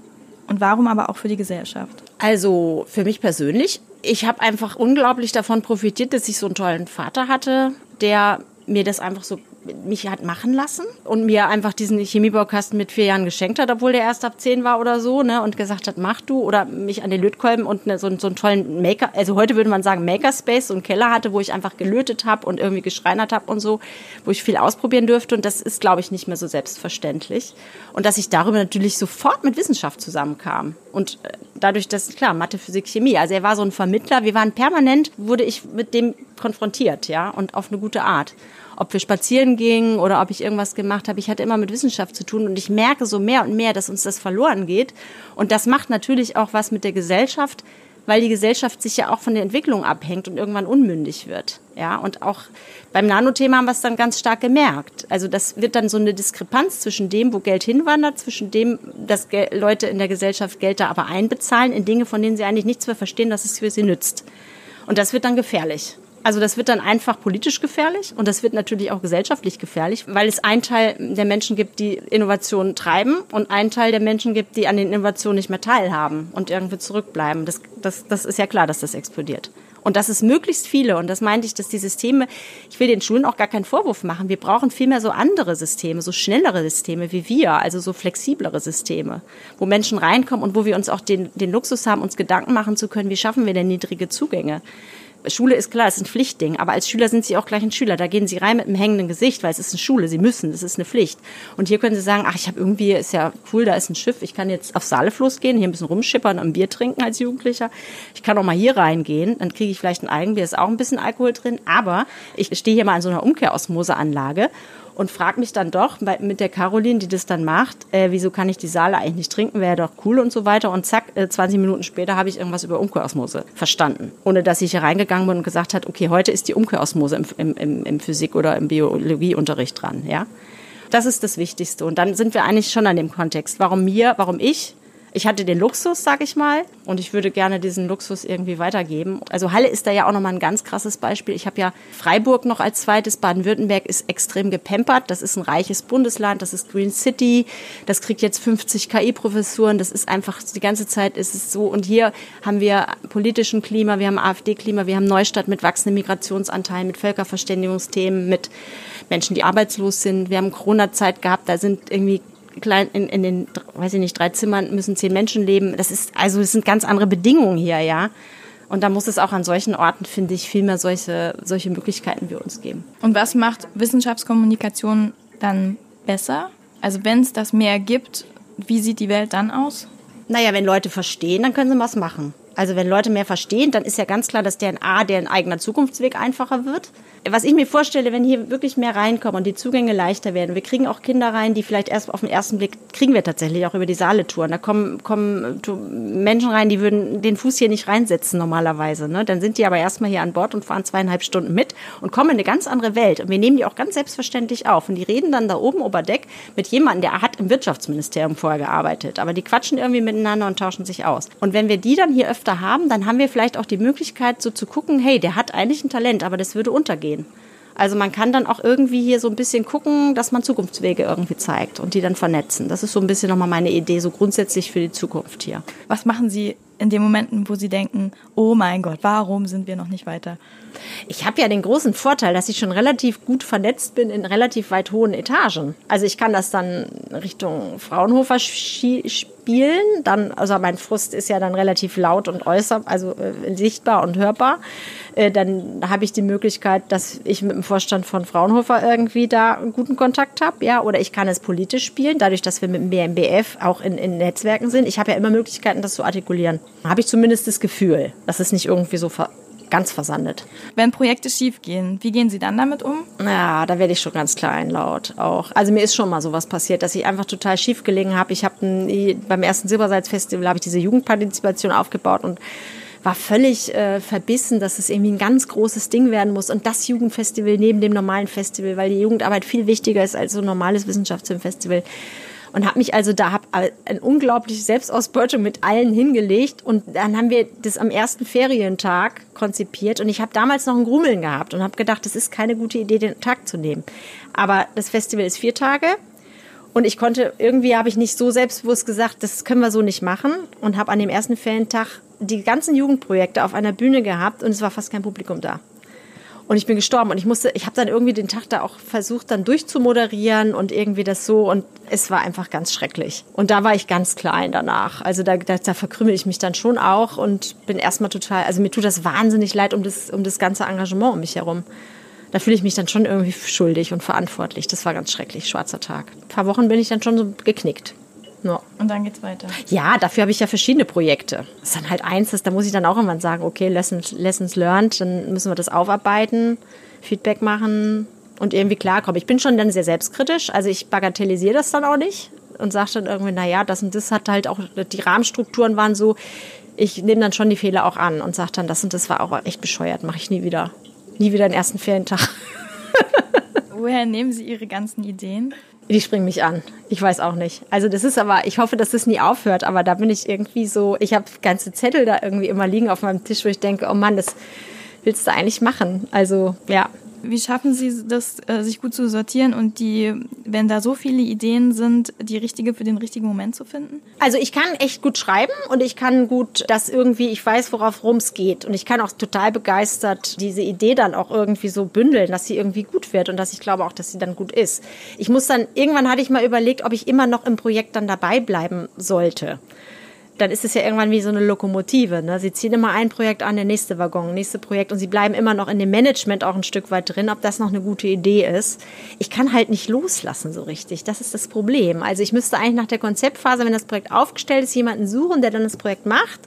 S5: und warum aber auch für die Gesellschaft?
S2: Also für mich persönlich ich habe einfach unglaublich davon profitiert, dass ich so einen tollen Vater hatte, der mir das einfach so mich hat machen lassen und mir einfach diesen Chemiebaukasten mit vier Jahren geschenkt hat, obwohl der erst ab zehn war oder so, ne, und gesagt hat, mach du oder mich an den Lötkolben und ne, so, so einen tollen Maker, also heute würde man sagen Makerspace, so einen Keller hatte, wo ich einfach gelötet habe und irgendwie geschreinert habe und so, wo ich viel ausprobieren dürfte und das ist, glaube ich, nicht mehr so selbstverständlich. Und dass ich darüber natürlich sofort mit Wissenschaft zusammenkam und äh, dadurch, dass, klar, Mathe, Physik, Chemie, also er war so ein Vermittler, wir waren permanent, wurde ich mit dem konfrontiert, ja, und auf eine gute Art ob wir spazieren gingen oder ob ich irgendwas gemacht habe. Ich hatte immer mit Wissenschaft zu tun und ich merke so mehr und mehr, dass uns das verloren geht. Und das macht natürlich auch was mit der Gesellschaft, weil die Gesellschaft sich ja auch von der Entwicklung abhängt und irgendwann unmündig wird. Ja, und auch beim Nanothema haben wir es dann ganz stark gemerkt. Also das wird dann so eine Diskrepanz zwischen dem, wo Geld hinwandert, zwischen dem, dass Leute in der Gesellschaft Geld da aber einbezahlen in Dinge, von denen sie eigentlich nichts mehr verstehen, dass es für sie nützt. Und das wird dann gefährlich. Also das wird dann einfach politisch gefährlich und das wird natürlich auch gesellschaftlich gefährlich, weil es einen Teil der Menschen gibt, die Innovationen treiben und einen Teil der Menschen gibt, die an den Innovationen nicht mehr teilhaben und irgendwie zurückbleiben. Das, das, das ist ja klar, dass das explodiert. Und das ist möglichst viele. Und das meinte ich, dass die Systeme, ich will den Schulen auch gar keinen Vorwurf machen. Wir brauchen vielmehr so andere Systeme, so schnellere Systeme wie wir, also so flexiblere Systeme, wo Menschen reinkommen und wo wir uns auch den, den Luxus haben, uns Gedanken machen zu können, wie schaffen wir denn niedrige Zugänge. Schule ist klar, es ist ein Pflichtding, aber als Schüler sind sie auch gleich ein Schüler. Da gehen sie rein mit einem hängenden Gesicht, weil es ist eine Schule, sie müssen, das ist eine Pflicht. Und hier können sie sagen, ach, ich habe irgendwie, ist ja cool, da ist ein Schiff, ich kann jetzt auf Saalefluss gehen, hier ein bisschen rumschippern und ein Bier trinken als Jugendlicher. Ich kann auch mal hier reingehen, dann kriege ich vielleicht ein Eigenbier, ist auch ein bisschen Alkohol drin, aber ich stehe hier mal in so einer Umkehrosmoseanlage und frage mich dann doch mit der Caroline, die das dann macht, äh, wieso kann ich die Saale eigentlich nicht trinken, wäre doch cool und so weiter. Und zack, äh, 20 Minuten später habe ich irgendwas über Umkehrosmose verstanden. Ohne dass ich hier reingegangen bin und gesagt hat, okay, heute ist die Umkehrosmose im, im, im Physik- oder im Biologieunterricht dran. Ja? Das ist das Wichtigste. Und dann sind wir eigentlich schon an dem Kontext. Warum mir, warum ich Ich hatte den Luxus, sag ich mal, und ich würde gerne diesen Luxus irgendwie weitergeben. Also Halle ist da ja auch nochmal ein ganz krasses Beispiel. Ich habe ja Freiburg noch als zweites. Baden-Württemberg ist extrem gepampert. Das ist ein reiches Bundesland. Das ist Green City. Das kriegt jetzt 50 KI-Professuren. Das ist einfach, die ganze Zeit ist es so. Und hier haben wir politischen Klima, wir haben AfD-Klima, wir haben Neustadt mit wachsendem Migrationsanteil, mit Völkerverständigungsthemen, mit Menschen, die arbeitslos sind. Wir haben Corona-Zeit gehabt. Da sind irgendwie klein, in, in den, weiß ich nicht, drei Zimmern müssen zehn Menschen leben. Das ist, also es sind ganz andere Bedingungen hier, ja. Und da muss es auch an solchen Orten, finde ich, viel mehr solche, solche Möglichkeiten wir uns geben.
S5: Und was macht Wissenschaftskommunikation dann besser? Also wenn es das mehr gibt, wie sieht die Welt dann aus?
S2: Naja, wenn Leute verstehen, dann können sie was machen. Also wenn Leute mehr verstehen, dann ist ja ganz klar, dass deren A, deren eigener Zukunftsweg einfacher wird was ich mir vorstelle, wenn hier wirklich mehr reinkommen und die Zugänge leichter werden, wir kriegen auch Kinder rein, die vielleicht erst auf den ersten Blick, kriegen wir tatsächlich auch über die Saale touren. Da kommen, kommen Menschen rein, die würden den Fuß hier nicht reinsetzen normalerweise. Ne? Dann sind die aber erstmal hier an Bord und fahren zweieinhalb Stunden mit und kommen in eine ganz andere Welt. Und wir nehmen die auch ganz selbstverständlich auf. Und die reden dann da oben Oberdeck mit jemandem, der hat im Wirtschaftsministerium vorher gearbeitet. Aber die quatschen irgendwie miteinander und tauschen sich aus. Und wenn wir die dann hier öfter haben, dann haben wir vielleicht auch die Möglichkeit, so zu gucken, hey, der hat eigentlich ein Talent, aber das würde untergehen gehen. Also man kann dann auch irgendwie hier so ein bisschen gucken, dass man Zukunftswege irgendwie zeigt und die dann vernetzen. Das ist so ein bisschen nochmal meine Idee, so grundsätzlich für die Zukunft hier.
S5: Was machen Sie in den Momenten, wo Sie denken, oh mein Gott, warum sind wir noch nicht weiter?
S2: Ich habe ja den großen Vorteil, dass ich schon relativ gut vernetzt bin in relativ weit hohen Etagen. Also ich kann das dann Richtung Fraunhofer spielen. Dann, also mein Frust ist ja dann relativ laut und äußer, also äh, sichtbar und hörbar. Äh, dann habe ich die Möglichkeit, dass ich mit dem Vorstand von Fraunhofer irgendwie da einen guten Kontakt habe, ja. Oder ich kann es politisch spielen, dadurch, dass wir mit dem BMBF auch in, in Netzwerken sind. Ich habe ja immer Möglichkeiten, das zu artikulieren. Habe ich zumindest das Gefühl, dass es nicht irgendwie so ver ganz versandet.
S5: Wenn Projekte schief gehen, wie gehen Sie dann damit um?
S2: Ja, da werde ich schon ganz kleinlaut auch. Also mir ist schon mal sowas passiert, dass ich einfach total schief gelegen habe. Ich habe beim ersten Silbersalz-Festival habe ich diese Jugendpartizipation aufgebaut und war völlig äh, verbissen, dass es irgendwie ein ganz großes Ding werden muss und das Jugendfestival neben dem normalen Festival, weil die Jugendarbeit viel wichtiger ist als so ein normales Wissenschaftsfilmfestival und habe mich also da hab eine unglaubliche Selbstausbeutung mit allen hingelegt und dann haben wir das am ersten Ferientag konzipiert und ich habe damals noch ein Grummeln gehabt und habe gedacht, das ist keine gute Idee, den Tag zu nehmen. Aber das Festival ist vier Tage und ich konnte irgendwie habe ich nicht so selbstbewusst gesagt, das können wir so nicht machen und habe an dem ersten Ferientag die ganzen Jugendprojekte auf einer Bühne gehabt und es war fast kein Publikum da. Und ich bin gestorben und ich musste, ich habe dann irgendwie den Tag da auch versucht, dann durchzumoderieren und irgendwie das so und es war einfach ganz schrecklich. Und da war ich ganz klein danach. Also da, da, da verkrümmel ich mich dann schon auch und bin erstmal total, also mir tut das wahnsinnig leid um das, um das ganze Engagement um mich herum. Da fühle ich mich dann schon irgendwie schuldig und verantwortlich. Das war ganz schrecklich, schwarzer Tag. Ein paar Wochen bin ich dann schon so geknickt.
S5: Ja. Und dann geht's weiter.
S2: Ja, dafür habe ich ja verschiedene Projekte. Das ist dann halt eins, das, da muss ich dann auch irgendwann sagen, okay, Lessons, Lessons learned, dann müssen wir das aufarbeiten, Feedback machen und irgendwie klarkommen. Ich bin schon dann sehr selbstkritisch, also ich bagatellisiere das dann auch nicht und sage dann irgendwie, naja, das und das hat halt auch, die Rahmenstrukturen waren so, ich nehme dann schon die Fehler auch an und sage dann, das und das war auch echt bescheuert, mache ich nie wieder. Nie wieder den ersten Ferientag.
S5: Woher nehmen Sie Ihre ganzen Ideen?
S2: Die springen mich an. Ich weiß auch nicht. Also das ist aber, ich hoffe, dass das nie aufhört, aber da bin ich irgendwie so, ich habe ganze Zettel da irgendwie immer liegen auf meinem Tisch, wo ich denke, oh Mann, das willst du eigentlich machen? Also ja,
S5: wie schaffen Sie das, äh, sich gut zu sortieren und die, wenn da so viele Ideen sind, die richtige für den richtigen Moment zu finden?
S2: Also ich kann echt gut schreiben und ich kann gut das irgendwie, ich weiß, worauf es geht. Und ich kann auch total begeistert diese Idee dann auch irgendwie so bündeln, dass sie irgendwie gut wird und dass ich glaube auch, dass sie dann gut ist. Ich muss dann, irgendwann hatte ich mal überlegt, ob ich immer noch im Projekt dann dabei bleiben sollte dann ist es ja irgendwann wie so eine Lokomotive. Ne? Sie ziehen immer ein Projekt an, der nächste Waggon, nächste Projekt und sie bleiben immer noch in dem Management auch ein Stück weit drin, ob das noch eine gute Idee ist. Ich kann halt nicht loslassen so richtig. Das ist das Problem. Also ich müsste eigentlich nach der Konzeptphase, wenn das Projekt aufgestellt ist, jemanden suchen, der dann das Projekt macht.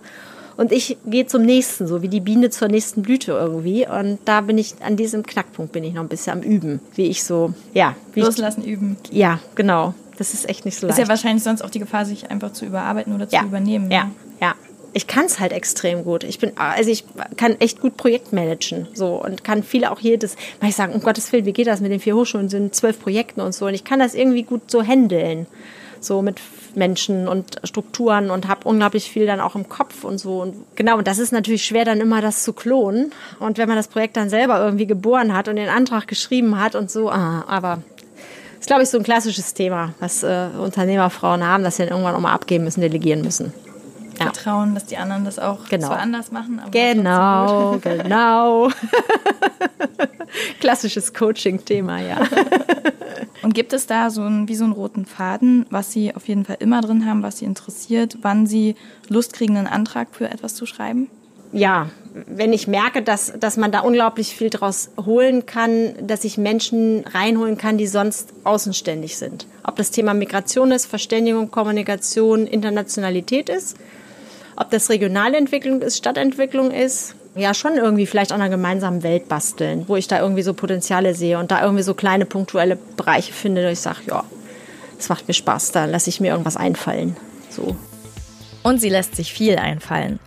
S2: Und ich gehe zum nächsten, so wie die Biene zur nächsten Blüte irgendwie. Und da bin ich, an diesem Knackpunkt bin ich noch ein bisschen am Üben, wie ich so, ja.
S5: Loslassen,
S2: ich,
S5: üben.
S2: Ja, genau. Das ist echt nicht so leicht.
S5: Ist ja wahrscheinlich sonst auch die Gefahr, sich einfach zu überarbeiten oder zu
S2: ja.
S5: übernehmen.
S2: Ja, ja. Ich kann es halt extrem gut. Ich bin, also ich kann echt gut Projektmanagen, so und kann viele auch jedes, weil ich sagen, um Gottes Willen, wie geht das mit den vier Hochschulen, sind zwölf Projekten und so und ich kann das irgendwie gut so handeln, so mit Menschen und Strukturen und habe unglaublich viel dann auch im Kopf und so. Und genau, und das ist natürlich schwer, dann immer das zu klonen. Und wenn man das Projekt dann selber irgendwie geboren hat und den Antrag geschrieben hat und so, ah, aber ist, glaube ich, so ein klassisches Thema, was äh, Unternehmerfrauen haben, dass sie dann irgendwann auch mal abgeben müssen, delegieren müssen.
S5: Ja. Vertrauen, dass die anderen das auch genau. zwar anders machen. Aber
S2: genau, genau. Klassisches Coaching-Thema, ja.
S5: Und gibt es da so ein, wie so einen roten Faden, was Sie auf jeden Fall immer drin haben, was Sie interessiert, wann Sie Lust kriegen, einen Antrag für etwas zu schreiben?
S2: Ja, wenn ich merke, dass, dass man da unglaublich viel draus holen kann, dass ich Menschen reinholen kann, die sonst außenständig sind. Ob das Thema Migration ist, Verständigung, Kommunikation, Internationalität ist, ob das regionale Entwicklung ist, Stadtentwicklung ist, ja schon irgendwie vielleicht auch einer gemeinsamen Welt basteln, wo ich da irgendwie so Potenziale sehe und da irgendwie so kleine punktuelle Bereiche finde, wo ich sage, ja, das macht mir Spaß, da lasse ich mir irgendwas einfallen. So.
S3: Und sie lässt sich viel einfallen.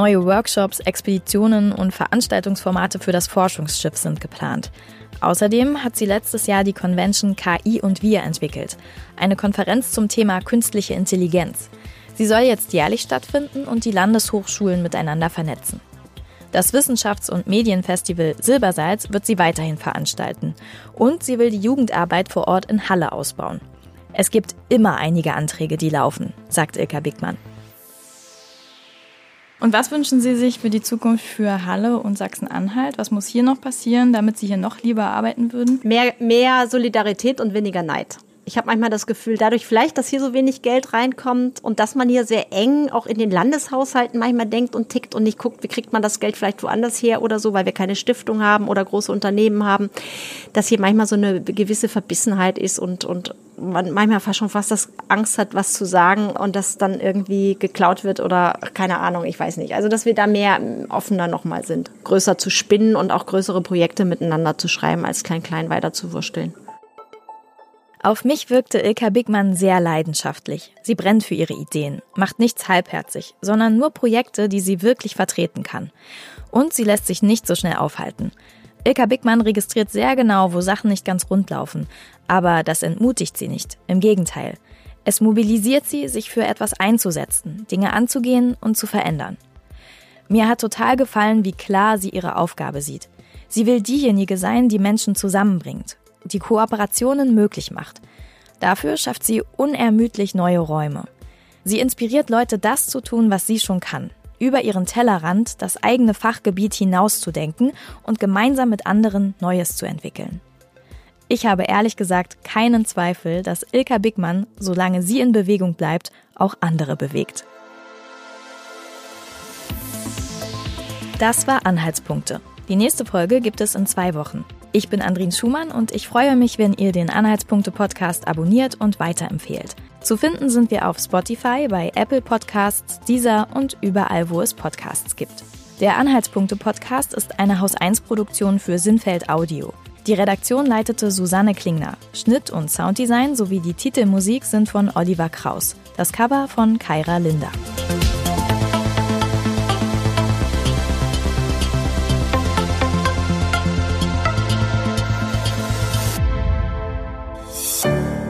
S3: Neue Workshops, Expeditionen und Veranstaltungsformate für das Forschungsschiff sind geplant. Außerdem hat sie letztes Jahr die Convention KI und Wir entwickelt, eine Konferenz zum Thema künstliche Intelligenz. Sie soll jetzt jährlich stattfinden und die Landeshochschulen miteinander vernetzen. Das Wissenschafts- und Medienfestival Silbersalz wird sie weiterhin veranstalten. Und sie will die Jugendarbeit vor Ort in Halle ausbauen. Es gibt immer einige Anträge, die laufen, sagt Ilka Bickmann.
S5: Und was wünschen Sie sich für die Zukunft für Halle und Sachsen-Anhalt? Was muss hier noch passieren, damit Sie hier noch lieber arbeiten würden?
S2: Mehr, mehr Solidarität und weniger Neid. Ich habe manchmal das Gefühl, dadurch vielleicht, dass hier so wenig Geld reinkommt und dass man hier sehr eng auch in den Landeshaushalten manchmal denkt und tickt und nicht guckt, wie kriegt man das Geld vielleicht woanders her oder so, weil wir keine Stiftung haben oder große Unternehmen haben, dass hier manchmal so eine gewisse Verbissenheit ist und, und man manchmal fast schon fast das Angst hat, was zu sagen und das dann irgendwie geklaut wird oder keine Ahnung, ich weiß nicht. Also, dass wir da mehr offener nochmal sind, größer zu spinnen und auch größere Projekte miteinander zu schreiben, als klein-klein weiter zu wursteln.
S3: Auf mich wirkte Ilka Bigmann sehr leidenschaftlich. Sie brennt für ihre Ideen, macht nichts halbherzig, sondern nur Projekte, die sie wirklich vertreten kann. Und sie lässt sich nicht so schnell aufhalten. Ilka Bigmann registriert sehr genau, wo Sachen nicht ganz rund laufen. Aber das entmutigt sie nicht. Im Gegenteil. Es mobilisiert sie, sich für etwas einzusetzen, Dinge anzugehen und zu verändern. Mir hat total gefallen, wie klar sie ihre Aufgabe sieht. Sie will diejenige sein, die Menschen zusammenbringt die Kooperationen möglich macht. Dafür schafft sie unermüdlich neue Räume. Sie inspiriert Leute, das zu tun, was sie schon kann, über ihren Tellerrand das eigene Fachgebiet hinauszudenken und gemeinsam mit anderen Neues zu entwickeln. Ich habe ehrlich gesagt keinen Zweifel, dass Ilka Bigmann, solange sie in Bewegung bleibt, auch andere bewegt. Das war Anhaltspunkte. Die nächste Folge gibt es in zwei Wochen. Ich bin Andrin Schumann und ich freue mich, wenn ihr den Anhaltspunkte-Podcast abonniert und weiterempfehlt. Zu finden sind wir auf Spotify, bei Apple Podcasts, Deezer und überall, wo es Podcasts gibt. Der Anhaltspunkte-Podcast ist eine Haus-1-Produktion für Sinnfeld Audio. Die Redaktion leitete Susanne Klingner. Schnitt und Sounddesign sowie die Titelmusik sind von Oliver Kraus. Das Cover von Kaira Linder.